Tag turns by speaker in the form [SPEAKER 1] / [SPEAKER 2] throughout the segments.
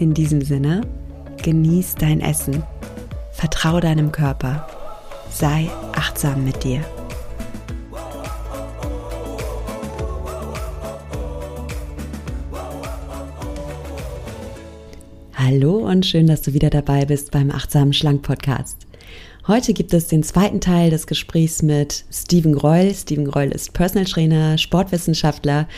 [SPEAKER 1] In diesem Sinne, genieß dein Essen, vertrau deinem Körper, sei achtsam mit dir. Hallo und schön, dass du wieder dabei bist beim Achtsamen Schlank Podcast. Heute gibt es den zweiten Teil des Gesprächs mit Steven Greul. Steven Greul ist Personal Trainer, Sportwissenschaftler,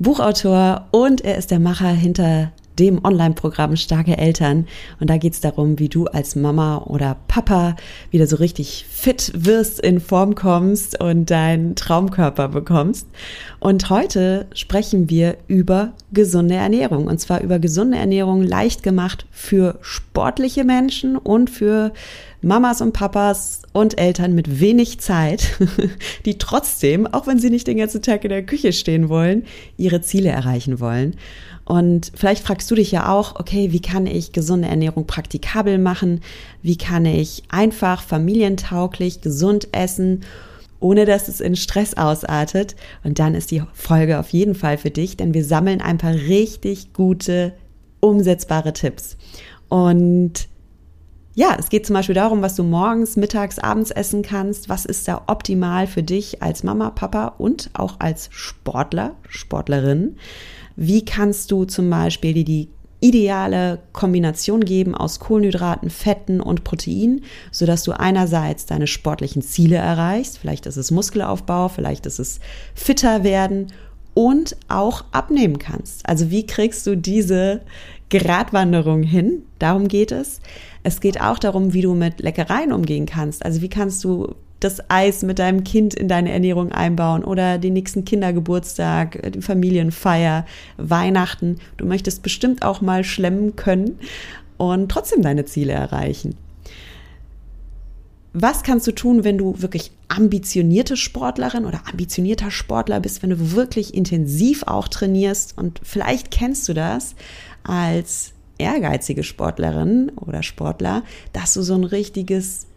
[SPEAKER 1] Buchautor und er ist der Macher hinter dem Online-Programm Starke Eltern. Und da geht es darum, wie du als Mama oder Papa wieder so richtig fit wirst, in Form kommst und deinen Traumkörper bekommst. Und heute sprechen wir über gesunde Ernährung. Und zwar über gesunde Ernährung leicht gemacht für sportliche Menschen und für Mamas und Papas und Eltern mit wenig Zeit, die trotzdem, auch wenn sie nicht den ganzen Tag in der Küche stehen wollen, ihre Ziele erreichen wollen. Und vielleicht fragst du dich ja auch, okay, wie kann ich gesunde Ernährung praktikabel machen? Wie kann ich einfach familientauglich gesund essen, ohne dass es in Stress ausartet? Und dann ist die Folge auf jeden Fall für dich, denn wir sammeln ein paar richtig gute, umsetzbare Tipps. Und ja, es geht zum Beispiel darum, was du morgens, mittags, abends essen kannst. Was ist da optimal für dich als Mama, Papa und auch als Sportler, Sportlerin? Wie kannst du zum Beispiel dir die ideale Kombination geben aus Kohlenhydraten, Fetten und Proteinen, sodass du einerseits deine sportlichen Ziele erreichst, vielleicht ist es Muskelaufbau, vielleicht ist es fitter werden und auch abnehmen kannst. Also wie kriegst du diese Gratwanderung hin? Darum geht es. Es geht auch darum, wie du mit Leckereien umgehen kannst. Also wie kannst du das Eis mit deinem Kind in deine Ernährung einbauen oder den nächsten Kindergeburtstag, äh, die Familienfeier, Weihnachten. Du möchtest bestimmt auch mal schlemmen können und trotzdem deine Ziele erreichen. Was kannst du tun, wenn du wirklich ambitionierte Sportlerin oder ambitionierter Sportler bist, wenn du wirklich intensiv auch trainierst und vielleicht kennst du das als ehrgeizige Sportlerin oder Sportler, dass du so ein richtiges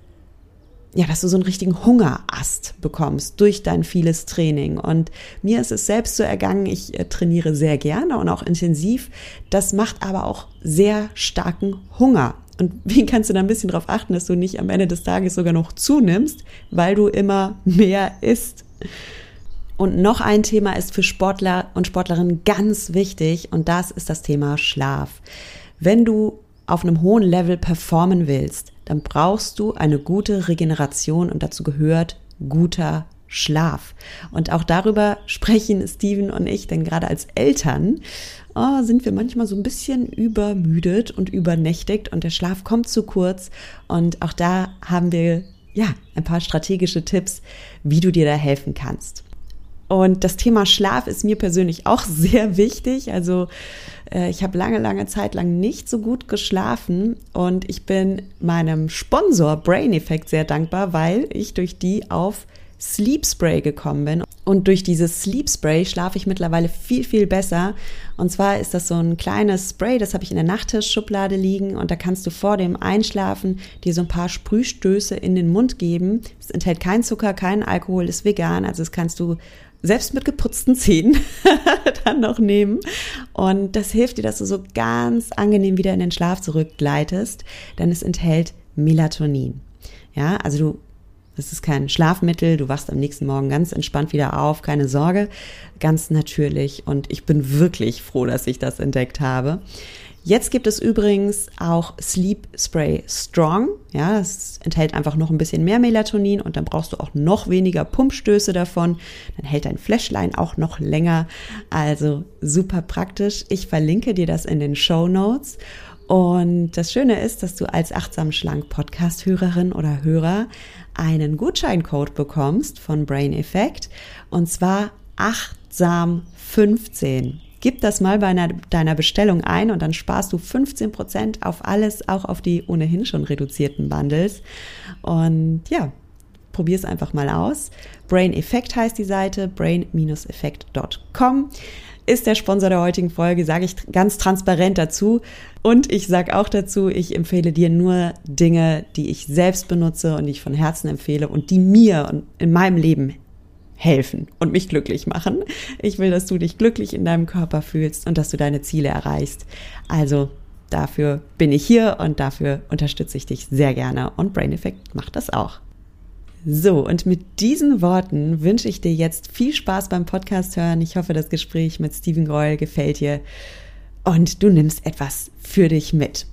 [SPEAKER 1] ja, dass du so einen richtigen Hungerast bekommst durch dein vieles Training. Und mir ist es selbst so ergangen, ich äh, trainiere sehr gerne und auch intensiv. Das macht aber auch sehr starken Hunger. Und wie kannst du da ein bisschen darauf achten, dass du nicht am Ende des Tages sogar noch zunimmst, weil du immer mehr isst? Und noch ein Thema ist für Sportler und Sportlerinnen ganz wichtig und das ist das Thema Schlaf. Wenn du auf einem hohen Level performen willst, dann brauchst du eine gute Regeneration und dazu gehört guter Schlaf. Und auch darüber sprechen Steven und ich, denn gerade als Eltern oh, sind wir manchmal so ein bisschen übermüdet und übernächtigt und der Schlaf kommt zu kurz. Und auch da haben wir ja ein paar strategische Tipps, wie du dir da helfen kannst. Und das Thema Schlaf ist mir persönlich auch sehr wichtig. Also äh, ich habe lange, lange Zeit lang nicht so gut geschlafen und ich bin meinem Sponsor Brain Effect sehr dankbar, weil ich durch die auf Sleep Spray gekommen bin. Und durch dieses Sleep Spray schlafe ich mittlerweile viel, viel besser. Und zwar ist das so ein kleines Spray, das habe ich in der Nachttischschublade liegen und da kannst du vor dem Einschlafen dir so ein paar Sprühstöße in den Mund geben. Es enthält keinen Zucker, keinen Alkohol, ist vegan, also das kannst du selbst mit geputzten Zähnen dann noch nehmen. Und das hilft dir, dass du so ganz angenehm wieder in den Schlaf zurückgleitest, denn es enthält Melatonin. Ja, also du, es ist kein Schlafmittel, du wachst am nächsten Morgen ganz entspannt wieder auf, keine Sorge, ganz natürlich. Und ich bin wirklich froh, dass ich das entdeckt habe. Jetzt gibt es übrigens auch Sleep Spray Strong. Ja, es enthält einfach noch ein bisschen mehr Melatonin und dann brauchst du auch noch weniger Pumpstöße davon. Dann hält dein Flashline auch noch länger. Also super praktisch. Ich verlinke dir das in den Show Notes. Und das Schöne ist, dass du als achtsam schlank Podcast-Hörerin oder Hörer einen Gutscheincode bekommst von Brain Effect und zwar achtsam 15. Gib das mal bei einer, deiner Bestellung ein und dann sparst du 15 Prozent auf alles, auch auf die ohnehin schon reduzierten Bundles. Und ja, probier es einfach mal aus. Brain Effect heißt die Seite, brain-effect.com ist der Sponsor der heutigen Folge, sage ich ganz transparent dazu. Und ich sage auch dazu, ich empfehle dir nur Dinge, die ich selbst benutze und die ich von Herzen empfehle und die mir in meinem Leben helfen und mich glücklich machen. Ich will, dass du dich glücklich in deinem Körper fühlst und dass du deine Ziele erreichst. Also dafür bin ich hier und dafür unterstütze ich dich sehr gerne und Brain Effect macht das auch. So, und mit diesen Worten wünsche ich dir jetzt viel Spaß beim Podcast hören. Ich hoffe, das Gespräch mit Steven Greul gefällt dir und du nimmst etwas für dich mit.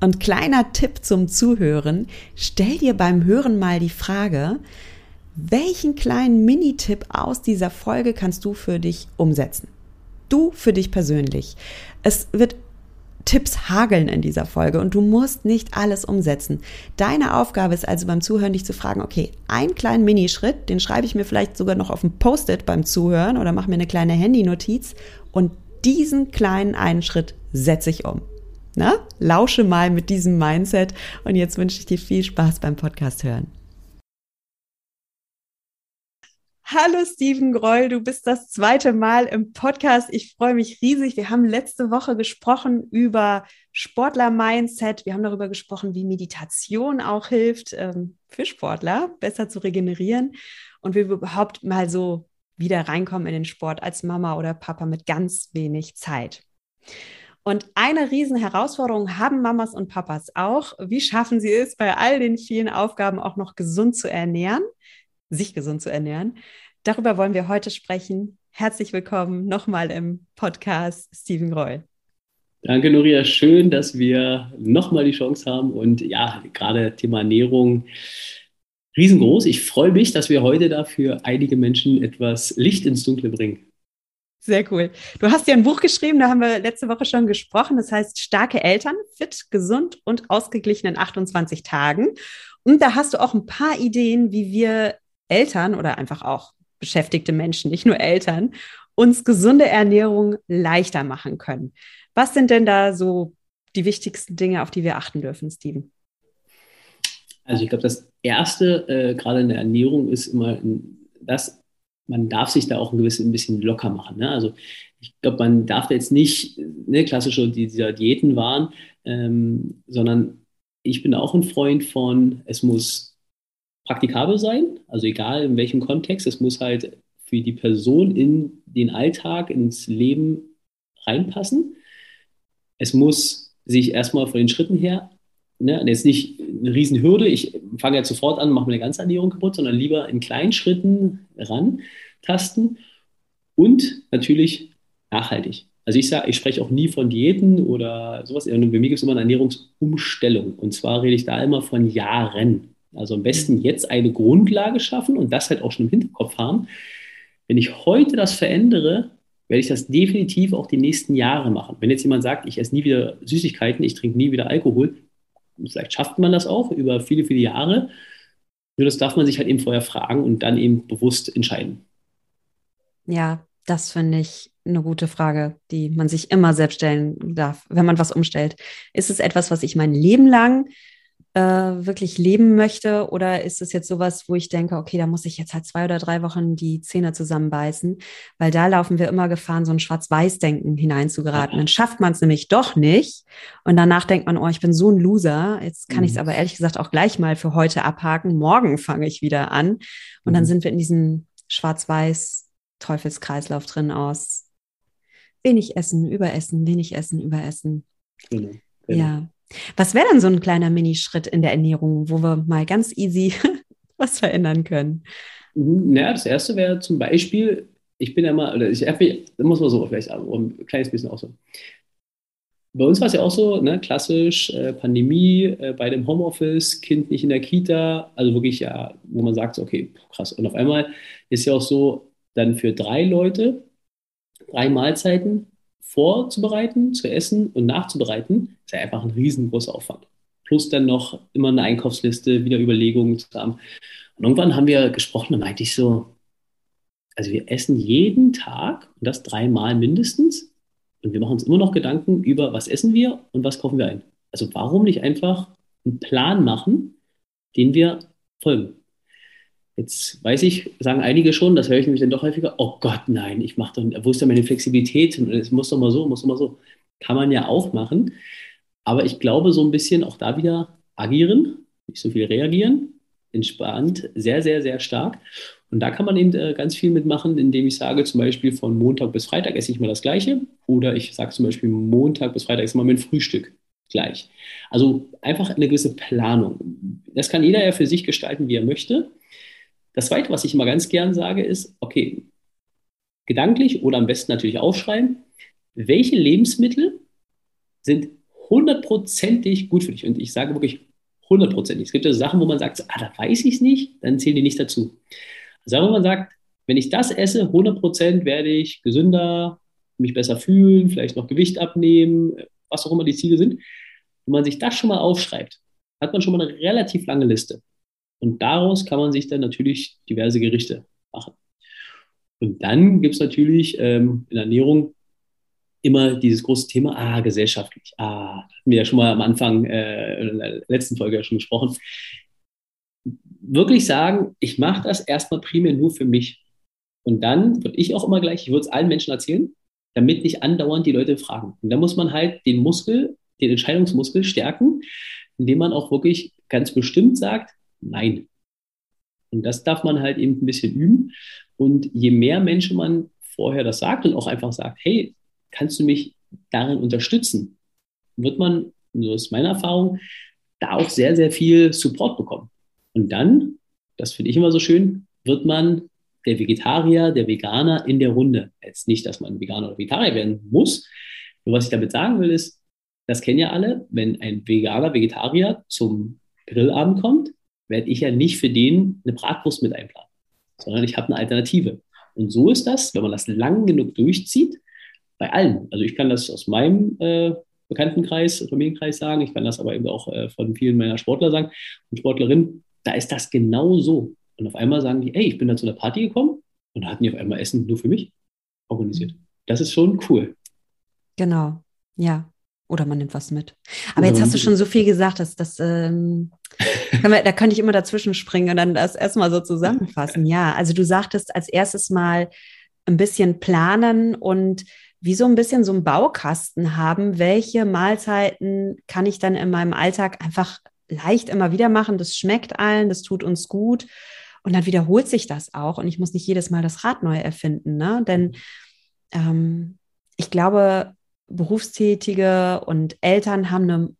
[SPEAKER 1] Und kleiner Tipp zum Zuhören, stell dir beim Hören mal die Frage, welchen kleinen Minitipp aus dieser Folge kannst du für dich umsetzen? Du für dich persönlich. Es wird Tipps hageln in dieser Folge und du musst nicht alles umsetzen. Deine Aufgabe ist also beim Zuhören dich zu fragen, okay, einen kleinen Minischritt, den schreibe ich mir vielleicht sogar noch auf ein Post-it beim Zuhören oder mache mir eine kleine Handynotiz und diesen kleinen einen Schritt setze ich um. Na, lausche mal mit diesem Mindset und jetzt wünsche ich dir viel Spaß beim Podcast hören. Hallo Steven Groll, du bist das zweite Mal im Podcast. Ich freue mich riesig. Wir haben letzte Woche gesprochen über Sportler-Mindset. Wir haben darüber gesprochen, wie Meditation auch hilft, ähm, für Sportler besser zu regenerieren und wie wir überhaupt mal so wieder reinkommen in den Sport als Mama oder Papa mit ganz wenig Zeit. Und eine riesen Herausforderung haben Mamas und Papas auch. Wie schaffen sie es, bei all den vielen Aufgaben auch noch gesund zu ernähren? Sich gesund zu ernähren. Darüber wollen wir heute sprechen. Herzlich willkommen nochmal im Podcast Steven Reul.
[SPEAKER 2] Danke, Nuria. Schön, dass wir nochmal die Chance haben. Und ja, gerade Thema Ernährung riesengroß. Ich freue mich, dass wir heute dafür einige Menschen etwas Licht ins Dunkle bringen.
[SPEAKER 1] Sehr cool. Du hast ja ein Buch geschrieben, da haben wir letzte Woche schon gesprochen. Das heißt Starke Eltern, fit, gesund und ausgeglichen in 28 Tagen. Und da hast du auch ein paar Ideen, wie wir Eltern oder einfach auch beschäftigte Menschen, nicht nur Eltern, uns gesunde Ernährung leichter machen können. Was sind denn da so die wichtigsten Dinge, auf die wir achten dürfen, Steven?
[SPEAKER 2] Also ich glaube, das Erste, äh, gerade in der Ernährung, ist immer, dass man darf sich da auch ein, gewisses, ein bisschen locker machen. Ne? Also ich glaube, man darf da jetzt nicht ne, klassische dieser Diäten waren, ähm, sondern ich bin auch ein Freund von, es muss praktikabel sein, also egal in welchem Kontext, es muss halt für die Person in den Alltag, ins Leben reinpassen. Es muss sich erstmal von den Schritten her, ne, jetzt nicht eine Riesenhürde, ich fange jetzt sofort an, mache meine ganze Ernährung kaputt, sondern lieber in kleinen Schritten rantasten und natürlich nachhaltig. Also ich sage, ich spreche auch nie von Diäten oder sowas. Bei mir gibt es immer eine Ernährungsumstellung. Und zwar rede ich da immer von Jahren. Also am besten jetzt eine Grundlage schaffen und das halt auch schon im Hinterkopf haben. Wenn ich heute das verändere, werde ich das definitiv auch die nächsten Jahre machen. Wenn jetzt jemand sagt, ich esse nie wieder Süßigkeiten, ich trinke nie wieder Alkohol, vielleicht schafft man das auch über viele, viele Jahre. Nur das darf man sich halt eben vorher fragen und dann eben bewusst entscheiden.
[SPEAKER 1] Ja, das finde ich eine gute Frage, die man sich immer selbst stellen darf, wenn man was umstellt. Ist es etwas, was ich mein Leben lang äh, wirklich leben möchte? Oder ist es jetzt sowas, wo ich denke, okay, da muss ich jetzt halt zwei oder drei Wochen die Zähne zusammenbeißen? Weil da laufen wir immer Gefahren, so ein Schwarz-Weiß-Denken hineinzugeraten. Dann schafft man es nämlich doch nicht. Und danach denkt man, oh, ich bin so ein Loser. Jetzt kann mhm. ich es aber ehrlich gesagt auch gleich mal für heute abhaken. Morgen fange ich wieder an. Und mhm. dann sind wir in diesem Schwarz-Weiß-Teufelskreislauf drin aus wenig essen, überessen, wenig essen, überessen. Genau, genau. Ja. Was wäre denn so ein kleiner Minischritt in der Ernährung, wo wir mal ganz easy was verändern können?
[SPEAKER 2] Mhm, ja, das erste wäre zum Beispiel, ich bin ja mal, oder ich muss man so vielleicht ein kleines bisschen auch so. Bei uns war es ja auch so, ne, klassisch äh, Pandemie, äh, bei dem Homeoffice, Kind nicht in der Kita, also wirklich ja, wo man sagt, okay, krass. Und auf einmal ist ja auch so, dann für drei Leute, drei Mahlzeiten, vorzubereiten, zu essen und nachzubereiten, ist einfach ein riesengroßer Aufwand. Plus dann noch immer eine Einkaufsliste, wieder Überlegungen zu haben. Und irgendwann haben wir gesprochen, da meinte ich so, also wir essen jeden Tag und das dreimal mindestens. Und wir machen uns immer noch Gedanken über, was essen wir und was kaufen wir ein. Also warum nicht einfach einen Plan machen, den wir folgen? Jetzt weiß ich, sagen einige schon, das höre ich nämlich dann doch häufiger, oh Gott, nein, ich mache doch, wo ist denn meine Flexibilität? Es muss doch mal so, muss doch mal so. Kann man ja auch machen. Aber ich glaube, so ein bisschen auch da wieder agieren, nicht so viel reagieren, entspannt, sehr, sehr, sehr stark. Und da kann man eben äh, ganz viel mitmachen, indem ich sage, zum Beispiel von Montag bis Freitag esse ich mal das Gleiche. Oder ich sage zum Beispiel Montag bis Freitag ist mal mein Frühstück gleich. Also einfach eine gewisse Planung. Das kann jeder ja für sich gestalten, wie er möchte. Das Zweite, was ich immer ganz gern sage, ist, okay, gedanklich oder am besten natürlich aufschreiben, welche Lebensmittel sind hundertprozentig gut für dich. Und ich sage wirklich hundertprozentig. Es gibt ja Sachen, wo man sagt, ah, da weiß ich es nicht, dann zählen die nicht dazu. Sagen wir, man sagt, wenn ich das esse, 100 werde ich gesünder, mich besser fühlen, vielleicht noch Gewicht abnehmen, was auch immer die Ziele sind. Wenn man sich das schon mal aufschreibt, hat man schon mal eine relativ lange Liste. Und daraus kann man sich dann natürlich diverse Gerichte machen. Und dann gibt es natürlich ähm, in Ernährung immer dieses große Thema, ah, gesellschaftlich. Ah, hatten wir ja schon mal am Anfang äh, in der letzten Folge schon gesprochen. Wirklich sagen, ich mache das erstmal primär nur für mich. Und dann würde ich auch immer gleich, ich würde es allen Menschen erzählen, damit nicht andauernd die Leute fragen. Und da muss man halt den Muskel, den Entscheidungsmuskel stärken, indem man auch wirklich ganz bestimmt sagt, nein. Und das darf man halt eben ein bisschen üben. Und je mehr Menschen man vorher das sagt und auch einfach sagt, hey, kannst du mich darin unterstützen, wird man, so ist meine Erfahrung, da auch sehr, sehr viel Support bekommen. Und dann, das finde ich immer so schön, wird man der Vegetarier, der Veganer in der Runde. Jetzt nicht, dass man Veganer oder Vegetarier werden muss. Nur was ich damit sagen will, ist, das kennen ja alle, wenn ein Veganer, Vegetarier zum Grillabend kommt, werde ich ja nicht für den eine Bratwurst mit einplanen, sondern ich habe eine Alternative. Und so ist das, wenn man das lang genug durchzieht, bei allen. Also ich kann das aus meinem äh, Bekanntenkreis, Familienkreis sagen, ich kann das aber eben auch äh, von vielen meiner Sportler sagen und Sportlerinnen, da ist das genau so. Und auf einmal sagen die, ey, ich bin da zu einer Party gekommen und da hatten die auf einmal Essen nur für mich organisiert. Das ist schon cool.
[SPEAKER 1] Genau, ja. Oder man nimmt was mit. Aber jetzt hast du schon so viel gesagt, dass das, ähm, wir, da könnte ich immer dazwischen springen und dann das erstmal so zusammenfassen. Ja, also du sagtest als erstes mal ein bisschen planen und wie so ein bisschen so ein Baukasten haben, welche Mahlzeiten kann ich dann in meinem Alltag einfach leicht immer wieder machen. Das schmeckt allen, das tut uns gut. Und dann wiederholt sich das auch. Und ich muss nicht jedes Mal das Rad neu erfinden. Ne? Denn ähm, ich glaube, Berufstätige und Eltern haben eine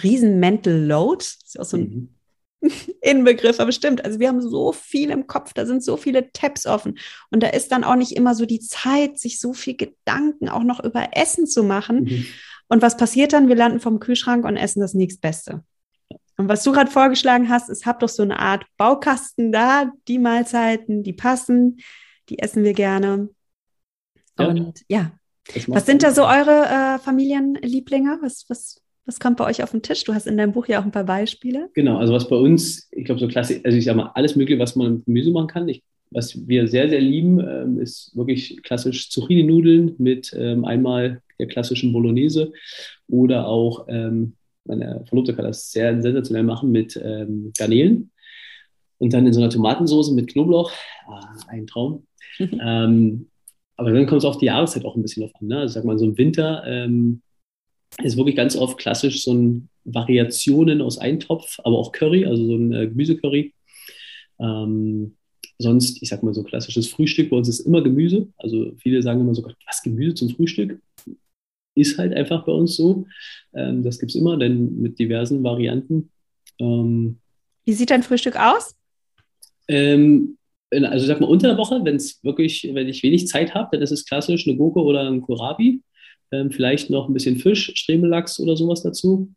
[SPEAKER 1] riesen Mental Load. Das ist auch so ein mhm. Inbegriff, aber stimmt. Also wir haben so viel im Kopf, da sind so viele Tabs offen. Und da ist dann auch nicht immer so die Zeit, sich so viel Gedanken auch noch über Essen zu machen. Mhm. Und was passiert dann? Wir landen vom Kühlschrank und essen das nächstbeste. Und was du gerade vorgeschlagen hast, ist, hab doch so eine Art Baukasten da, die Mahlzeiten, die passen, die essen wir gerne. Ja. Und ja, was sind da so eure äh, Familienlieblinge? Was, was, was kommt bei euch auf den Tisch? Du hast in deinem Buch ja auch ein paar Beispiele.
[SPEAKER 2] Genau, also was bei uns, ich glaube, so klassisch, also ich sage mal, alles Mögliche, was man mit Gemüse machen kann. Ich, was wir sehr, sehr lieben, ähm, ist wirklich klassisch Zucchini-Nudeln mit ähm, einmal der klassischen Bolognese oder auch, ähm, meine Verlobte kann das sehr sensationell machen mit ähm, Garnelen und dann in so einer Tomatensauce mit Knoblauch. Ah, ein Traum. ähm, aber dann kommt es auf die Jahreszeit auch ein bisschen drauf an. Ne? Also sag mal, so im Winter ähm, ist wirklich ganz oft klassisch so ein Variationen aus Eintopf, aber auch Curry, also so ein äh, Gemüsecurry. Ähm, sonst, ich sag mal, so klassisches Frühstück bei uns ist immer Gemüse. Also viele sagen immer so, was Gemüse zum Frühstück? Ist halt einfach bei uns so. Ähm, das gibt es immer, denn mit diversen Varianten. Ähm,
[SPEAKER 1] Wie sieht dein Frühstück aus?
[SPEAKER 2] Ähm, also sag mal unter der Woche, wenn es wirklich, wenn ich wenig Zeit habe, dann ist es klassisch eine Gurke oder ein Kohlrabi. Ähm, vielleicht noch ein bisschen Fisch, Stremellachs oder sowas dazu.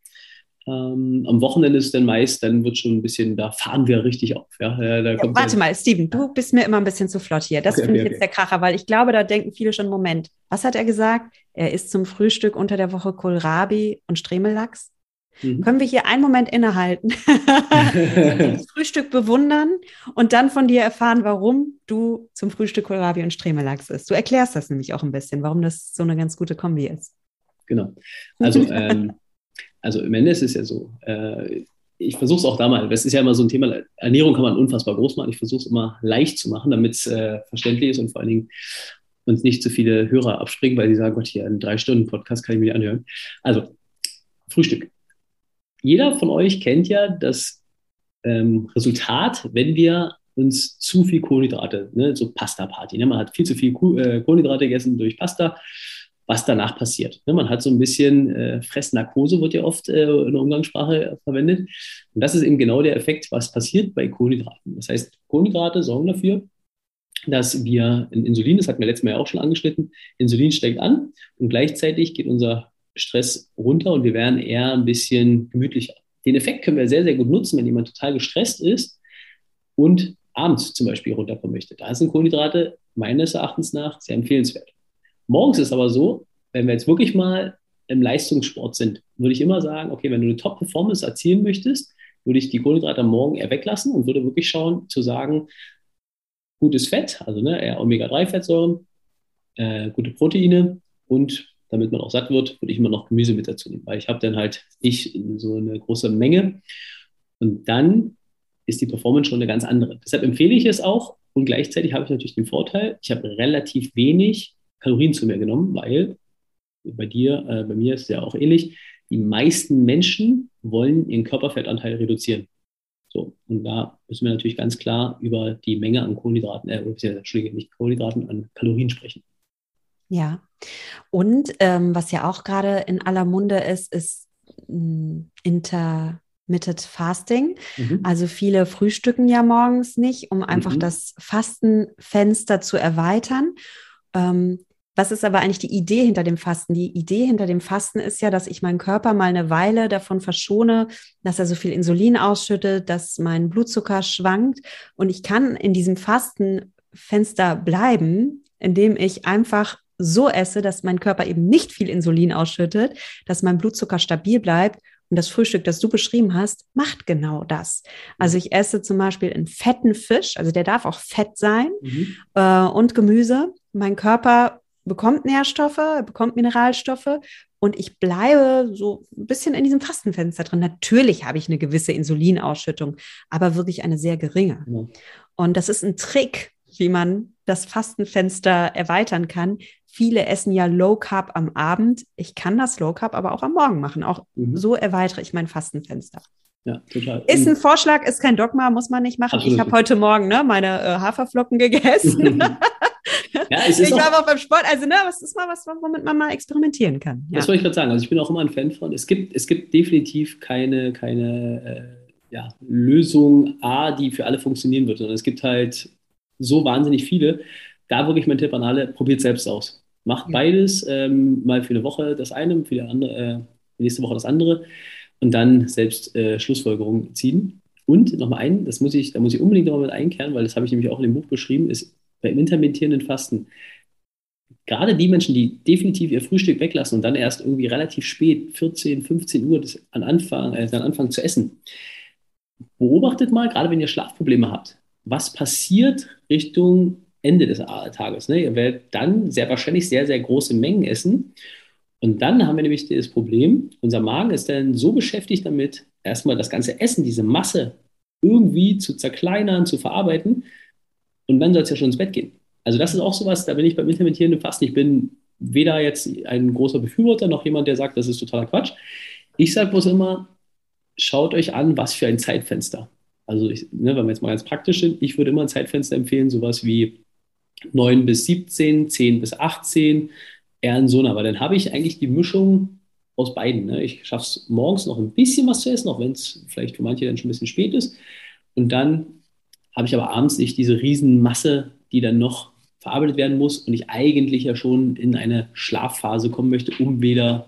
[SPEAKER 2] Ähm, am Wochenende ist es dann meist, dann wird schon ein bisschen, da fahren wir richtig auf. Ja, ja,
[SPEAKER 1] ja warte mal, Steven, du bist mir immer ein bisschen zu flott hier. Das okay, finde okay, ich jetzt okay. der Kracher, weil ich glaube, da denken viele schon, Moment, was hat er gesagt? Er isst zum Frühstück unter der Woche Kohlrabi und Stremellachs. Mhm. können wir hier einen Moment innehalten, das Frühstück bewundern und dann von dir erfahren, warum du zum Frühstück Kohlrabi und Stremelachs isst. Du erklärst das nämlich auch ein bisschen, warum das so eine ganz gute Kombi ist.
[SPEAKER 2] Genau. Also, ähm, also im Ende ist es ja so, äh, ich versuche es auch da mal. Das ist ja immer so ein Thema, Ernährung kann man unfassbar groß machen. Ich versuche es immer leicht zu machen, damit es äh, verständlich ist und vor allen Dingen uns nicht zu viele Hörer abspringen, weil sie sagen, Gott, hier einen drei Stunden Podcast kann ich mir anhören. Also, Frühstück. Jeder von euch kennt ja das ähm, Resultat, wenn wir uns zu viel Kohlenhydrate, ne, so Pasta-Party. Ne? Man hat viel zu viel äh, Kohlenhydrate gegessen durch Pasta was danach passiert. Ne, man hat so ein bisschen äh, Fressnarkose, wird ja oft äh, in der Umgangssprache verwendet. Und das ist eben genau der Effekt, was passiert bei Kohlenhydraten. Das heißt, Kohlenhydrate sorgen dafür, dass wir ein Insulin, das hatten wir letztes Mal ja auch schon angeschnitten, Insulin steigt an und gleichzeitig geht unser Stress runter und wir werden eher ein bisschen gemütlicher. Den Effekt können wir sehr, sehr gut nutzen, wenn jemand total gestresst ist und abends zum Beispiel runterkommen möchte. Da sind Kohlenhydrate meines Erachtens nach sehr empfehlenswert. Morgens ist aber so, wenn wir jetzt wirklich mal im Leistungssport sind, würde ich immer sagen, okay, wenn du eine Top-Performance erzielen möchtest, würde ich die Kohlenhydrate am Morgen eher weglassen und würde wirklich schauen, zu sagen, gutes Fett, also ne, eher Omega-3-Fettsäuren, äh, gute Proteine und damit man auch satt wird, würde ich immer noch Gemüse mit dazu nehmen, weil ich habe dann halt ich so eine große Menge und dann ist die Performance schon eine ganz andere. Deshalb empfehle ich es auch und gleichzeitig habe ich natürlich den Vorteil, ich habe relativ wenig Kalorien zu mir genommen, weil bei dir, äh, bei mir ist es ja auch ähnlich, die meisten Menschen wollen ihren Körperfettanteil reduzieren. So, und da müssen wir natürlich ganz klar über die Menge an Kohlenhydraten, äh, Entschuldige, nicht Kohlenhydraten, an Kalorien sprechen.
[SPEAKER 1] Ja, und ähm, was ja auch gerade in aller Munde ist, ist mm, Intermittent Fasting. Mhm. Also viele frühstücken ja morgens nicht, um einfach mhm. das Fastenfenster zu erweitern. Ähm, was ist aber eigentlich die Idee hinter dem Fasten? Die Idee hinter dem Fasten ist ja, dass ich meinen Körper mal eine Weile davon verschone, dass er so viel Insulin ausschüttet, dass mein Blutzucker schwankt. Und ich kann in diesem Fastenfenster bleiben, indem ich einfach so esse, dass mein Körper eben nicht viel Insulin ausschüttet, dass mein Blutzucker stabil bleibt. Und das Frühstück, das du beschrieben hast, macht genau das. Also ich esse zum Beispiel einen fetten Fisch, also der darf auch fett sein mhm. äh, und Gemüse. Mein Körper bekommt Nährstoffe, bekommt Mineralstoffe und ich bleibe so ein bisschen in diesem Fastenfenster drin. Natürlich habe ich eine gewisse Insulinausschüttung, aber wirklich eine sehr geringe. Ja. Und das ist ein Trick, wie man das Fastenfenster erweitern kann. Viele essen ja Low Carb am Abend. Ich kann das Low Carb aber auch am Morgen machen. Auch mhm. so erweitere ich mein Fastenfenster. Ja, total. Ist ein Vorschlag, ist kein Dogma, muss man nicht machen. Absolut. Ich habe heute Morgen ne, meine äh, Haferflocken gegessen. Ja, ich war auch beim Sport, also ne, was ist mal was, womit man mal experimentieren kann.
[SPEAKER 2] Ja. Das wollte ich gerade sagen. Also ich bin auch immer ein Fan von. Es gibt, es gibt definitiv keine, keine äh, ja, Lösung A, die für alle funktionieren wird, sondern es gibt halt so wahnsinnig viele. Da wirklich mein Tipp an alle, probiert selbst aus. Macht beides, ähm, mal für eine Woche das eine, für die andere, äh, nächste Woche das andere und dann selbst äh, Schlussfolgerungen ziehen. Und nochmal ein, das muss ich, da muss ich unbedingt nochmal mit einkehren, weil das habe ich nämlich auch in dem Buch beschrieben, ist beim intermittierenden Fasten, gerade die Menschen, die definitiv ihr Frühstück weglassen und dann erst irgendwie relativ spät, 14, 15 Uhr, das an Anfang, äh, dann anfangen zu essen, beobachtet mal, gerade wenn ihr Schlafprobleme habt, was passiert Richtung Ende des Tages. Ne? Ihr werdet dann sehr wahrscheinlich sehr, sehr große Mengen essen. Und dann haben wir nämlich das Problem, unser Magen ist dann so beschäftigt damit, erstmal das ganze Essen, diese Masse irgendwie zu zerkleinern, zu verarbeiten, und dann soll es ja schon ins Bett gehen. Also das ist auch sowas, da bin ich beim intermittierenden Fasten. Ich bin weder jetzt ein großer Befürworter noch jemand, der sagt, das ist totaler Quatsch. Ich sage bloß immer, schaut euch an, was für ein Zeitfenster. Also ich, ne, wenn wir jetzt mal ganz praktisch sind, ich würde immer ein Zeitfenster empfehlen, sowas wie 9 bis 17, 10 bis 18, eher in so weil dann habe ich eigentlich die Mischung aus beiden. Ne? Ich schaffe es morgens noch ein bisschen was zu essen, auch wenn es vielleicht für manche dann schon ein bisschen spät ist. Und dann habe ich aber abends nicht diese Riesenmasse, die dann noch verarbeitet werden muss und ich eigentlich ja schon in eine Schlafphase kommen möchte, um wieder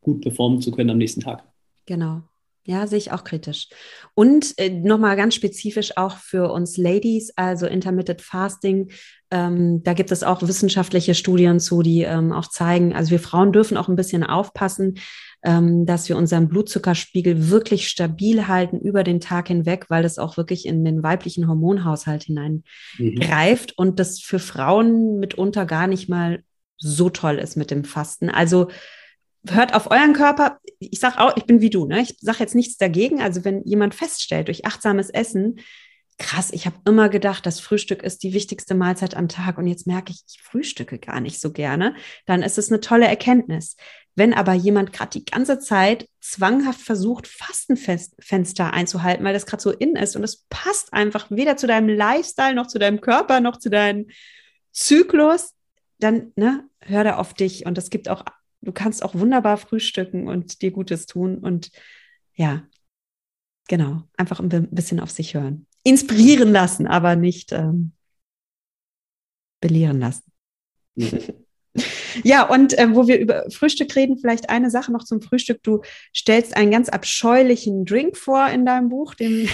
[SPEAKER 2] gut performen zu können am nächsten Tag.
[SPEAKER 1] Genau. Ja, sehe ich auch kritisch. Und äh, nochmal ganz spezifisch auch für uns Ladies, also Intermittent Fasting, ähm, da gibt es auch wissenschaftliche Studien zu, die ähm, auch zeigen, also wir Frauen dürfen auch ein bisschen aufpassen, ähm, dass wir unseren Blutzuckerspiegel wirklich stabil halten über den Tag hinweg, weil das auch wirklich in den weiblichen Hormonhaushalt hineingreift mhm. und das für Frauen mitunter gar nicht mal so toll ist mit dem Fasten. Also hört auf euren Körper. Ich sage auch, ich bin wie du, ne? Ich sage jetzt nichts dagegen. Also wenn jemand feststellt durch achtsames Essen, krass, ich habe immer gedacht, das Frühstück ist die wichtigste Mahlzeit am Tag und jetzt merke ich, ich frühstücke gar nicht so gerne, dann ist es eine tolle Erkenntnis. Wenn aber jemand gerade die ganze Zeit zwanghaft versucht, Fastenfenster einzuhalten, weil das gerade so in ist und es passt einfach weder zu deinem Lifestyle noch zu deinem Körper noch zu deinem Zyklus, dann ne, hör da auf dich und es gibt auch du kannst auch wunderbar frühstücken und dir Gutes tun und ja, genau, einfach ein bisschen auf sich hören. Inspirieren lassen, aber nicht ähm, belehren lassen. Ja. und äh, wo wir über Frühstück reden, vielleicht eine Sache noch zum Frühstück. Du stellst einen ganz abscheulichen Drink vor in deinem Buch, den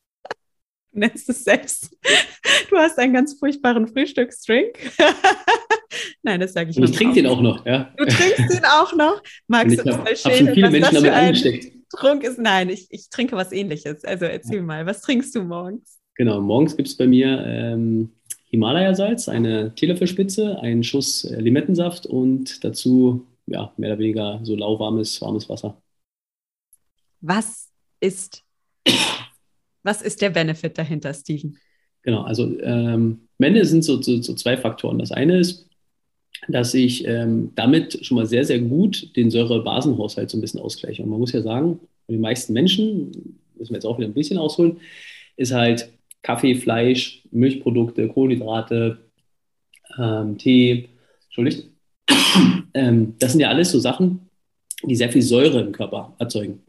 [SPEAKER 1] nennst es selbst. Du hast einen ganz furchtbaren Frühstücksdrink. Nein, das sage ich
[SPEAKER 2] nicht. Ich trinke den auch noch, ja.
[SPEAKER 1] Du trinkst den auch noch? Magst
[SPEAKER 2] du uns mal schon viele Menschen damit angesteckt.
[SPEAKER 1] Trunk ist? Nein, ich, ich trinke was ähnliches. Also erzähl ja. mal, was trinkst du morgens?
[SPEAKER 2] Genau, morgens gibt es bei mir ähm, Himalaya-Salz, eine Teelöffelspitze, einen Schuss äh, Limettensaft und dazu ja, mehr oder weniger so lauwarmes, warmes Wasser.
[SPEAKER 1] Was ist was ist der Benefit dahinter, Steven?
[SPEAKER 2] Genau, also ähm, am Ende sind so, so, so, zwei Faktoren. Das eine ist, dass ich ähm, damit schon mal sehr, sehr gut den Säure-Basenhaushalt so ein bisschen ausgleiche. Und man muss ja sagen, für die meisten Menschen, müssen wir jetzt auch wieder ein bisschen ausholen, ist halt Kaffee, Fleisch, Milchprodukte, Kohlenhydrate, ähm, Tee, Entschuldigt. Ähm, das sind ja alles so Sachen, die sehr viel Säure im Körper erzeugen.